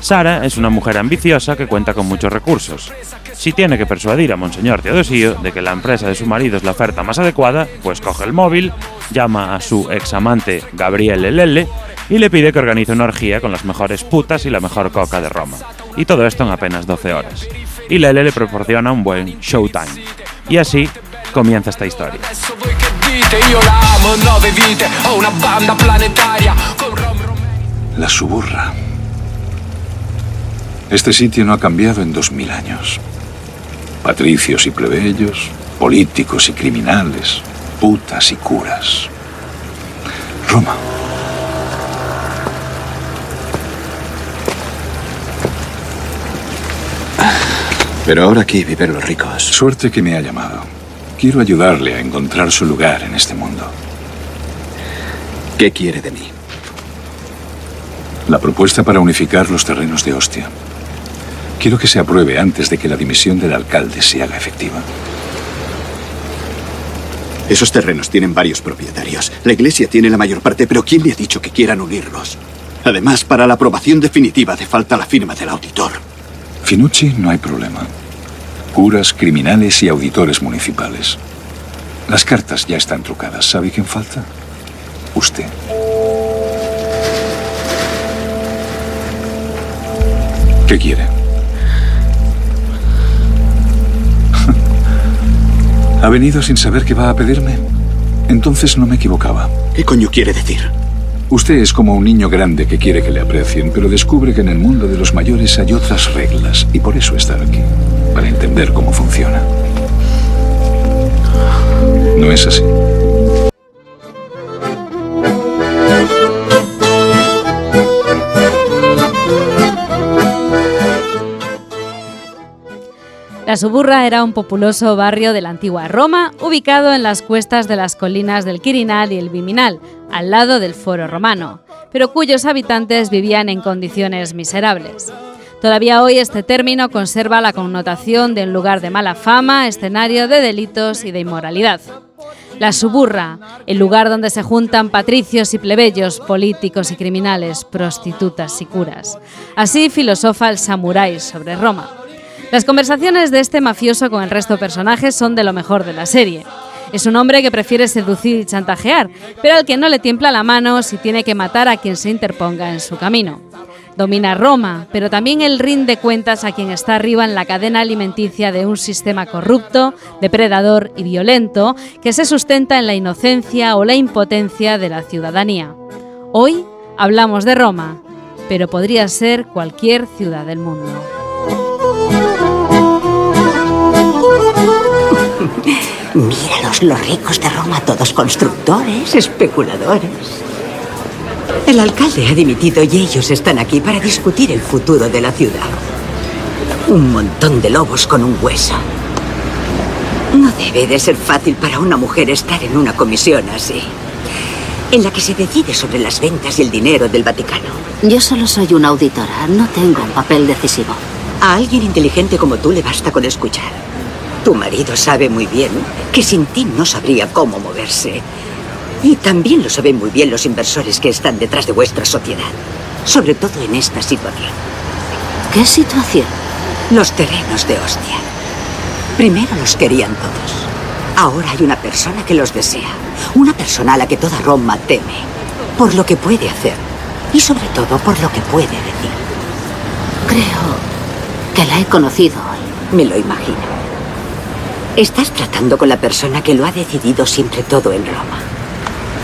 Sara es una mujer ambiciosa que cuenta con muchos recursos. Si tiene que persuadir a Monseñor Teodosio de que la empresa de su marido es la oferta más adecuada, pues coge el móvil, llama a su examante Gabriele Lelle y le pide que organice una orgía con las mejores putas y la mejor coca de Roma. Y todo esto en apenas 12 horas. Y Lelle le proporciona un buen showtime. Y así comienza esta historia. La suburra. Este sitio no ha cambiado en dos mil años. Patricios y plebeyos, políticos y criminales, putas y curas. Roma. Pero ahora aquí viven los ricos. Suerte que me ha llamado. Quiero ayudarle a encontrar su lugar en este mundo. ¿Qué quiere de mí? La propuesta para unificar los terrenos de Ostia. Quiero que se apruebe antes de que la dimisión del alcalde se haga efectiva. Esos terrenos tienen varios propietarios. La iglesia tiene la mayor parte, pero ¿quién le ha dicho que quieran unirlos? Además, para la aprobación definitiva hace falta la firma del auditor. Finucci no hay problema. Curas, criminales y auditores municipales. Las cartas ya están trucadas. ¿Sabe quién falta? Usted. ¿Qué quiere? ¿Ha venido sin saber qué va a pedirme? Entonces no me equivocaba. ¿Qué coño quiere decir? Usted es como un niño grande que quiere que le aprecien, pero descubre que en el mundo de los mayores hay otras reglas y por eso está aquí, para entender cómo funciona. ¿No es así? La Suburra era un populoso barrio de la antigua Roma, ubicado en las cuestas de las colinas del Quirinal y el Viminal, al lado del Foro Romano, pero cuyos habitantes vivían en condiciones miserables. Todavía hoy este término conserva la connotación de un lugar de mala fama, escenario de delitos y de inmoralidad. La Suburra, el lugar donde se juntan patricios y plebeyos, políticos y criminales, prostitutas y curas. Así filosofa el samurái sobre Roma. Las conversaciones de este mafioso con el resto de personajes son de lo mejor de la serie. Es un hombre que prefiere seducir y chantajear, pero al que no le tiembla la mano si tiene que matar a quien se interponga en su camino. Domina Roma, pero también él rinde cuentas a quien está arriba en la cadena alimenticia de un sistema corrupto, depredador y violento que se sustenta en la inocencia o la impotencia de la ciudadanía. Hoy hablamos de Roma, pero podría ser cualquier ciudad del mundo. Míralos, los ricos de Roma, todos constructores, especuladores. El alcalde ha dimitido y ellos están aquí para discutir el futuro de la ciudad. Un montón de lobos con un hueso. No debe de ser fácil para una mujer estar en una comisión así, en la que se decide sobre las ventas y el dinero del Vaticano. Yo solo soy una auditora, no tengo un papel decisivo. A alguien inteligente como tú le basta con escuchar. Tu marido sabe muy bien que sin ti no sabría cómo moverse. Y también lo saben muy bien los inversores que están detrás de vuestra sociedad. Sobre todo en esta situación. ¿Qué situación? Los terrenos de hostia. Primero los querían todos. Ahora hay una persona que los desea. Una persona a la que toda Roma teme. Por lo que puede hacer. Y sobre todo por lo que puede decir. Creo que la he conocido hoy. Me lo imagino. Estás tratando con la persona que lo ha decidido siempre todo en Roma.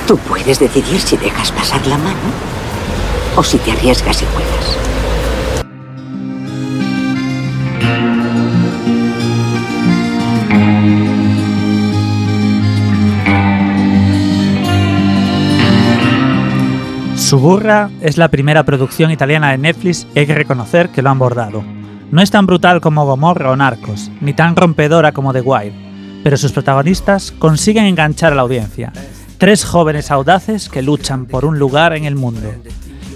Tú puedes decidir si dejas pasar la mano o si te arriesgas y juegas. Suburra es la primera producción italiana de Netflix y hay que reconocer que lo han bordado. No es tan brutal como Gomorra o Narcos, ni tan rompedora como The Wire, pero sus protagonistas consiguen enganchar a la audiencia. Tres jóvenes audaces que luchan por un lugar en el mundo.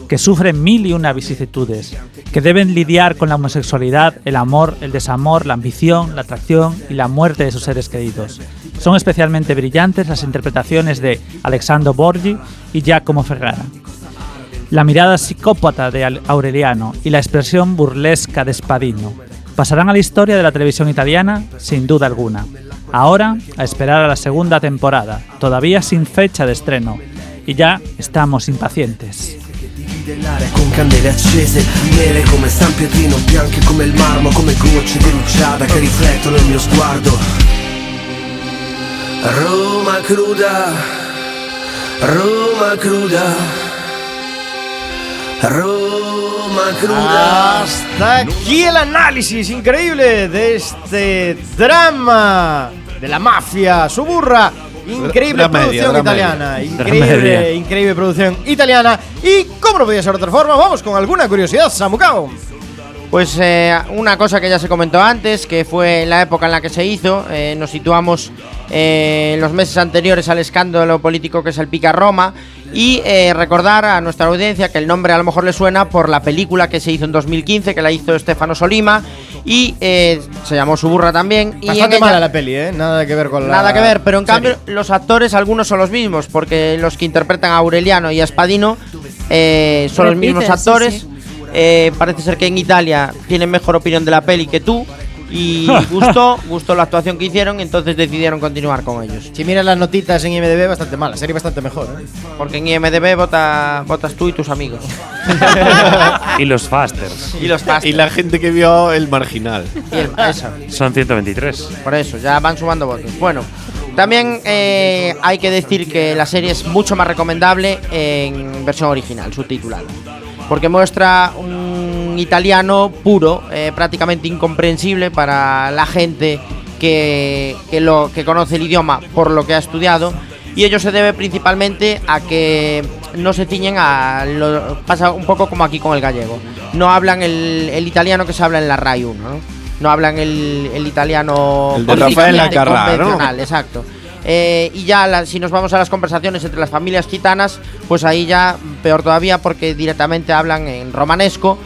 que sufren mil y una vicisitudes, que deben lidiar con la homosexualidad, el amor, el desamor, la ambición, la atracción y la muerte de sus seres queridos. Son especialmente brillantes las interpretaciones de Alexandro Borgi y Giacomo Ferrara. La mirada psicópata de Aureliano y la expresión burlesca de Spadino pasarán a la historia de la televisión italiana sin duda alguna. Ahora, a esperar a la segunda temporada, todavía sin fecha de estreno. Y ya estamos impacientes. Roma cruda Roma cruda Roma cruda Hasta aquí el análisis increíble de este drama de la mafia, su burra. Increíble producción italiana. Increíble, increíble producción italiana. Y como no podía ser de otra forma, vamos con alguna curiosidad, Samucao. Pues eh, una cosa que ya se comentó antes, que fue en la época en la que se hizo, eh, nos situamos eh, en los meses anteriores al escándalo político que salpica Roma y eh, recordar a nuestra audiencia que el nombre a lo mejor le suena por la película que se hizo en 2015, que la hizo Stefano Solima y eh, se llamó Suburra también. y Bastante ella- mala la peli, ¿eh? Nada que ver con la. Nada que ver, pero en serie. cambio los actores algunos son los mismos, porque los que interpretan a Aureliano y a Spadino eh, son los mismos sí, actores. sí. Eh, parece ser que en Italia tienen mejor opinión de la peli que tú y gustó, gustó la actuación que hicieron, entonces decidieron continuar con ellos. Si miras las notitas en IMDb, bastante mala. Serie bastante mejor, ¿eh? Porque en IMDB vota, votas tú y tus amigos. Y los fasters. y los Y la gente que vio el marginal. Y el- eso. Son 123. Por eso, ya van sumando votos. Bueno, también eh, hay que decir que la serie es mucho más recomendable en versión original, subtitulada. Porque muestra un italiano puro, eh, prácticamente incomprensible para la gente que, que lo, que conoce el idioma por lo que ha estudiado. Y ello se debe principalmente a que no se ciñen a. Lo, pasa un poco como aquí con el gallego. No hablan el, el italiano que se habla en la RAI 1, ¿no? No hablan el, el italiano. El de Rafael Lacarrá, ¿no? Exacto. Eh, y ya la- si nos vamos a las conversaciones entre las familias gitanas, pues ahí ya peor todavía porque directamente hablan en romanesco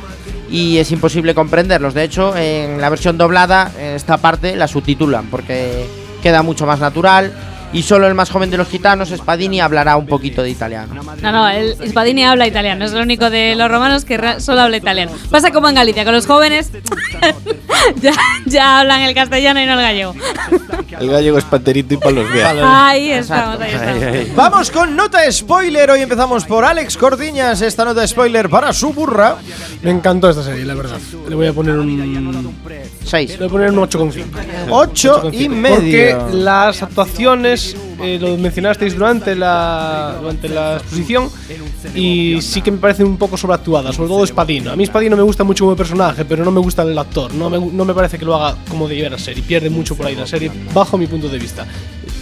y es imposible comprenderlos. De hecho, en la versión doblada, esta parte la subtitulan porque queda mucho más natural. Y solo el más joven de los gitanos, Spadini, hablará un poquito de italiano. No, no, el Spadini habla italiano, es lo único de los romanos que solo habla italiano. Pasa como en Galicia, con los jóvenes ya, ya hablan el castellano y no el gallego. El gallego es paterito y para los viajes. Ahí estamos, ahí estamos. Vamos con nota spoiler. Hoy empezamos por Alex Cordiñas. Esta nota spoiler para su burra. Me encantó esta serie, la verdad. Le voy a poner un 6. Le voy a poner un 8,5. 8 y medio. Porque las actuaciones eh, lo mencionasteis durante la durante la exposición y sí que me parecen un poco sobreactuadas, sobre todo Spadino. A mí Spadino me gusta mucho como personaje, pero no me gusta el actor. No me, no me parece que lo haga como debiera ser y pierde mucho por ahí la serie, bajo mi punto de vista.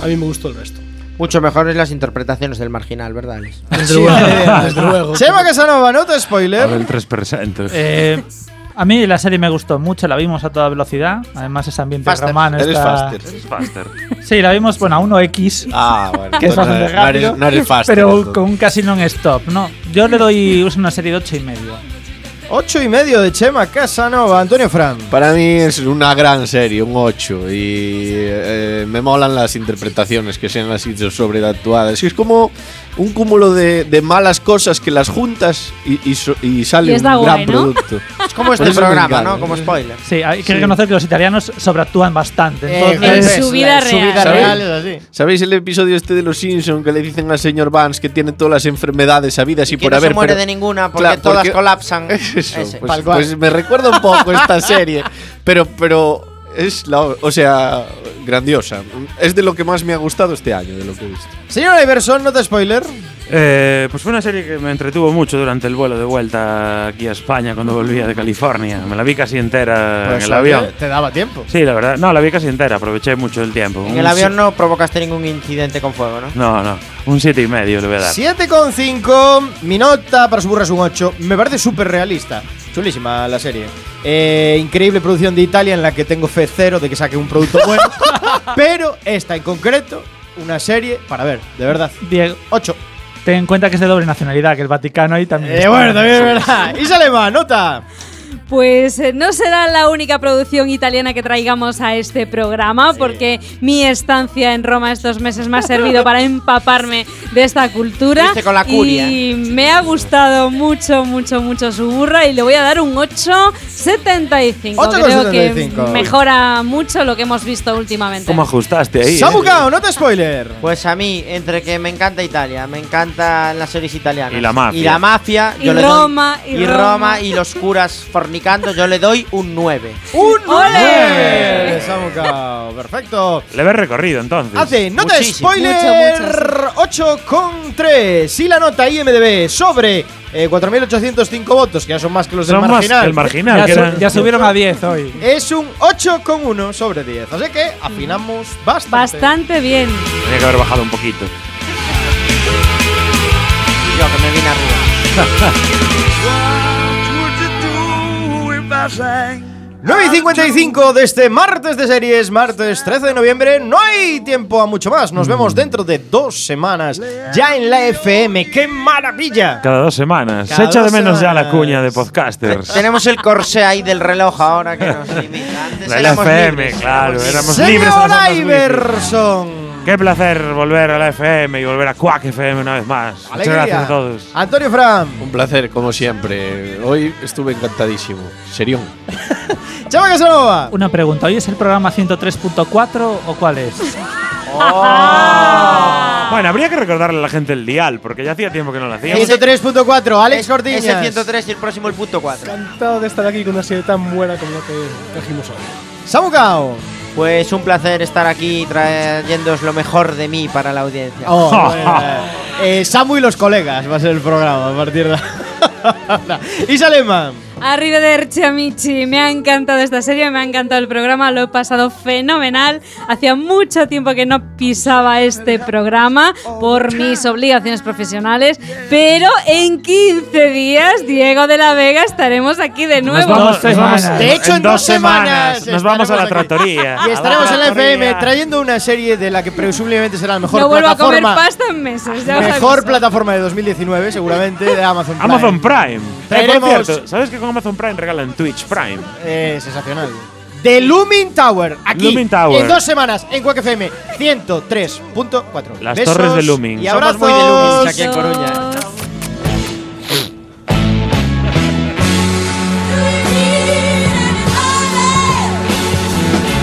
A mí me gustó el resto. Mucho mejores las interpretaciones del marginal, ¿verdad, Alex? Desde luego, desde luego. Chema Casanova, nota spoiler. El 3%. Eh, a mí la serie me gustó mucho, la vimos a toda velocidad. Además, ese ambiente Faster. romano Eres está- faster. Faster. Sí, la vimos, bueno, a 1x. Ah, bueno. que es pues no bastante eres- no rápido. eres- no eres faster, pero entonces. con un casi non-stop, ¿no? Yo le doy una serie de 8 y medio. 8 y medio de Chema Casanova. Antonio Fran. Para mí es una gran serie, un 8. Y eh, me molan las interpretaciones que sean así de sobreactuadas. Es como un cúmulo de, de malas cosas que las juntas y, y so- y sale Y un está gran guay, ¿no? producto. Es como este me programa, encanta. ¿no? Como spoiler. Sí, hay que Sí. reconocer que los italianos sobreactúan bastante. Eh, Entonces, En su vida Su real. vida ¿Sabéis? real es así. ¿Sabéis el episodio este de los Simpsons que le dicen al señor Vance que tiene todas las enfermedades habidas y, que por no haber? se muere pero- de ninguna porque Claro, todas porque- colapsan. Eso, Ese. pues, pues me recuerda un poco esta serie, pero pero es la, o sea, grandiosa. Es de lo que más me ha gustado este año, de lo que he visto. Señor Iverson, nota spoiler. Eh, pues fue una serie que me entretuvo mucho durante el vuelo de vuelta aquí a España cuando volvía de California. Me la vi casi entera Pues, en el oye, avión. Te daba tiempo. Sí, la verdad. No, la vi casi entera, aproveché mucho el tiempo. En Un el avión si- no provocaste ningún incidente con fuego, ¿no? No, no. Un siete y medio le voy a dar. 7,5. Mi nota para su burra es un 8. Me parece súper realista. Chulísima la serie. Eh, increíble producción de Italia en la que tengo fe cero de que saque un producto bueno. pero esta en concreto, una serie para ver, de verdad. Diego, 8. Ten en cuenta que es de doble nacionalidad, que el Vaticano ahí también. Eh, está. bueno, también es verdad. Y Salema, nota. Pues eh, no será la única producción italiana que traigamos a este programa, porque mi estancia en Roma estos meses me ha servido para empaparme de esta cultura. Viste con la curia. Y me ha gustado mucho, mucho, mucho su burra y le voy a dar un 8,75. 8,75. Creo que mejora mucho lo que hemos visto últimamente. ¿Cómo ajustaste ahí? eh? Samucao, nota spoiler. Pues a mí, entre que me encanta Italia, me encantan las series italianas. Y la mafia. Y la mafia. Y yo doy- Roma, y y Roma. Roma, y los curas fornicando, yo le doy un 9. ¡Un ¡Ole! 9! Samucao, perfecto. Le ves recorrido entonces. Hace nota Muchísimo. spoiler 8,3. Y la nota IMDB sobre eh, 4.805 votos, que ya son más que los del Son más marginal. que el marginal. Ya, que su- ya subieron a 10 hoy. Es un 8,1 sobre 10. Así que afinamos bastante. Bastante bien. Tenía que haber bajado un poquito. Yo que me vine arriba. 9 y 55 de este martes de series, martes 13 de noviembre. No hay tiempo a mucho más. Nos vemos dentro de dos semanas ya en la FM. ¡Qué maravilla! Cada dos semanas. Cada Se echa de menos ya la cuña de podcasters. Tenemos el corsé ahí del reloj ahora que nos limita. Antes La éramos FM, libres. claro, éramos libres. Señor. Iverson. Qué placer volver a la FM y volver a Quack FM una vez más. Muchas gracias a todos. Antonio Fran. Un placer, como siempre. Hoy estuve encantadísimo. Serión. Chava Casanova. Una pregunta, ¿hoy es el programa 103.4 o cuál es? Bueno, habría que recordarle a la gente el dial, porque ya hacía tiempo que no lo hacíamos. 103.4, Alex Cortiñas. Ese 103 y el próximo el punto 4. Encantado de estar aquí con una serie tan buena como la que trajimos hoy. Samucao. Pues un placer estar aquí trayéndoos lo mejor de mí para la audiencia. Oh, bueno, eh, Samu y los colegas va a ser el programa a partir de ahora. Y Salema. Arrivederci amici, me ha encantado esta serie, me ha encantado el programa, lo he pasado fenomenal. Hacía mucho tiempo que no pisaba este programa por mis obligaciones profesionales, pero en 15 días, Diego de la Vega, estaremos aquí de nuevo. vamos Nos vamos- semanas. De hecho, en dos semanas Nos vamos a la tratoría. Y estaremos en la. FM trayendo una serie de la que presumiblemente será la mejor no vuelvo a comer plataforma. pasta en meses. ya Mejor plataforma de 2019, seguramente, de Amazon Prime. Amazon Prime. Eh, por cierto, ¿sabes que con Amazon Prime regalan Twitch Prime? Eh, sensacional. The Looming Tower, aquí. Looming Tower. En dos semanas, en Quack FM 103.4. Las Besos torres de Looming. Y Somos abrazos. muy de Lumins aquí en Coruña.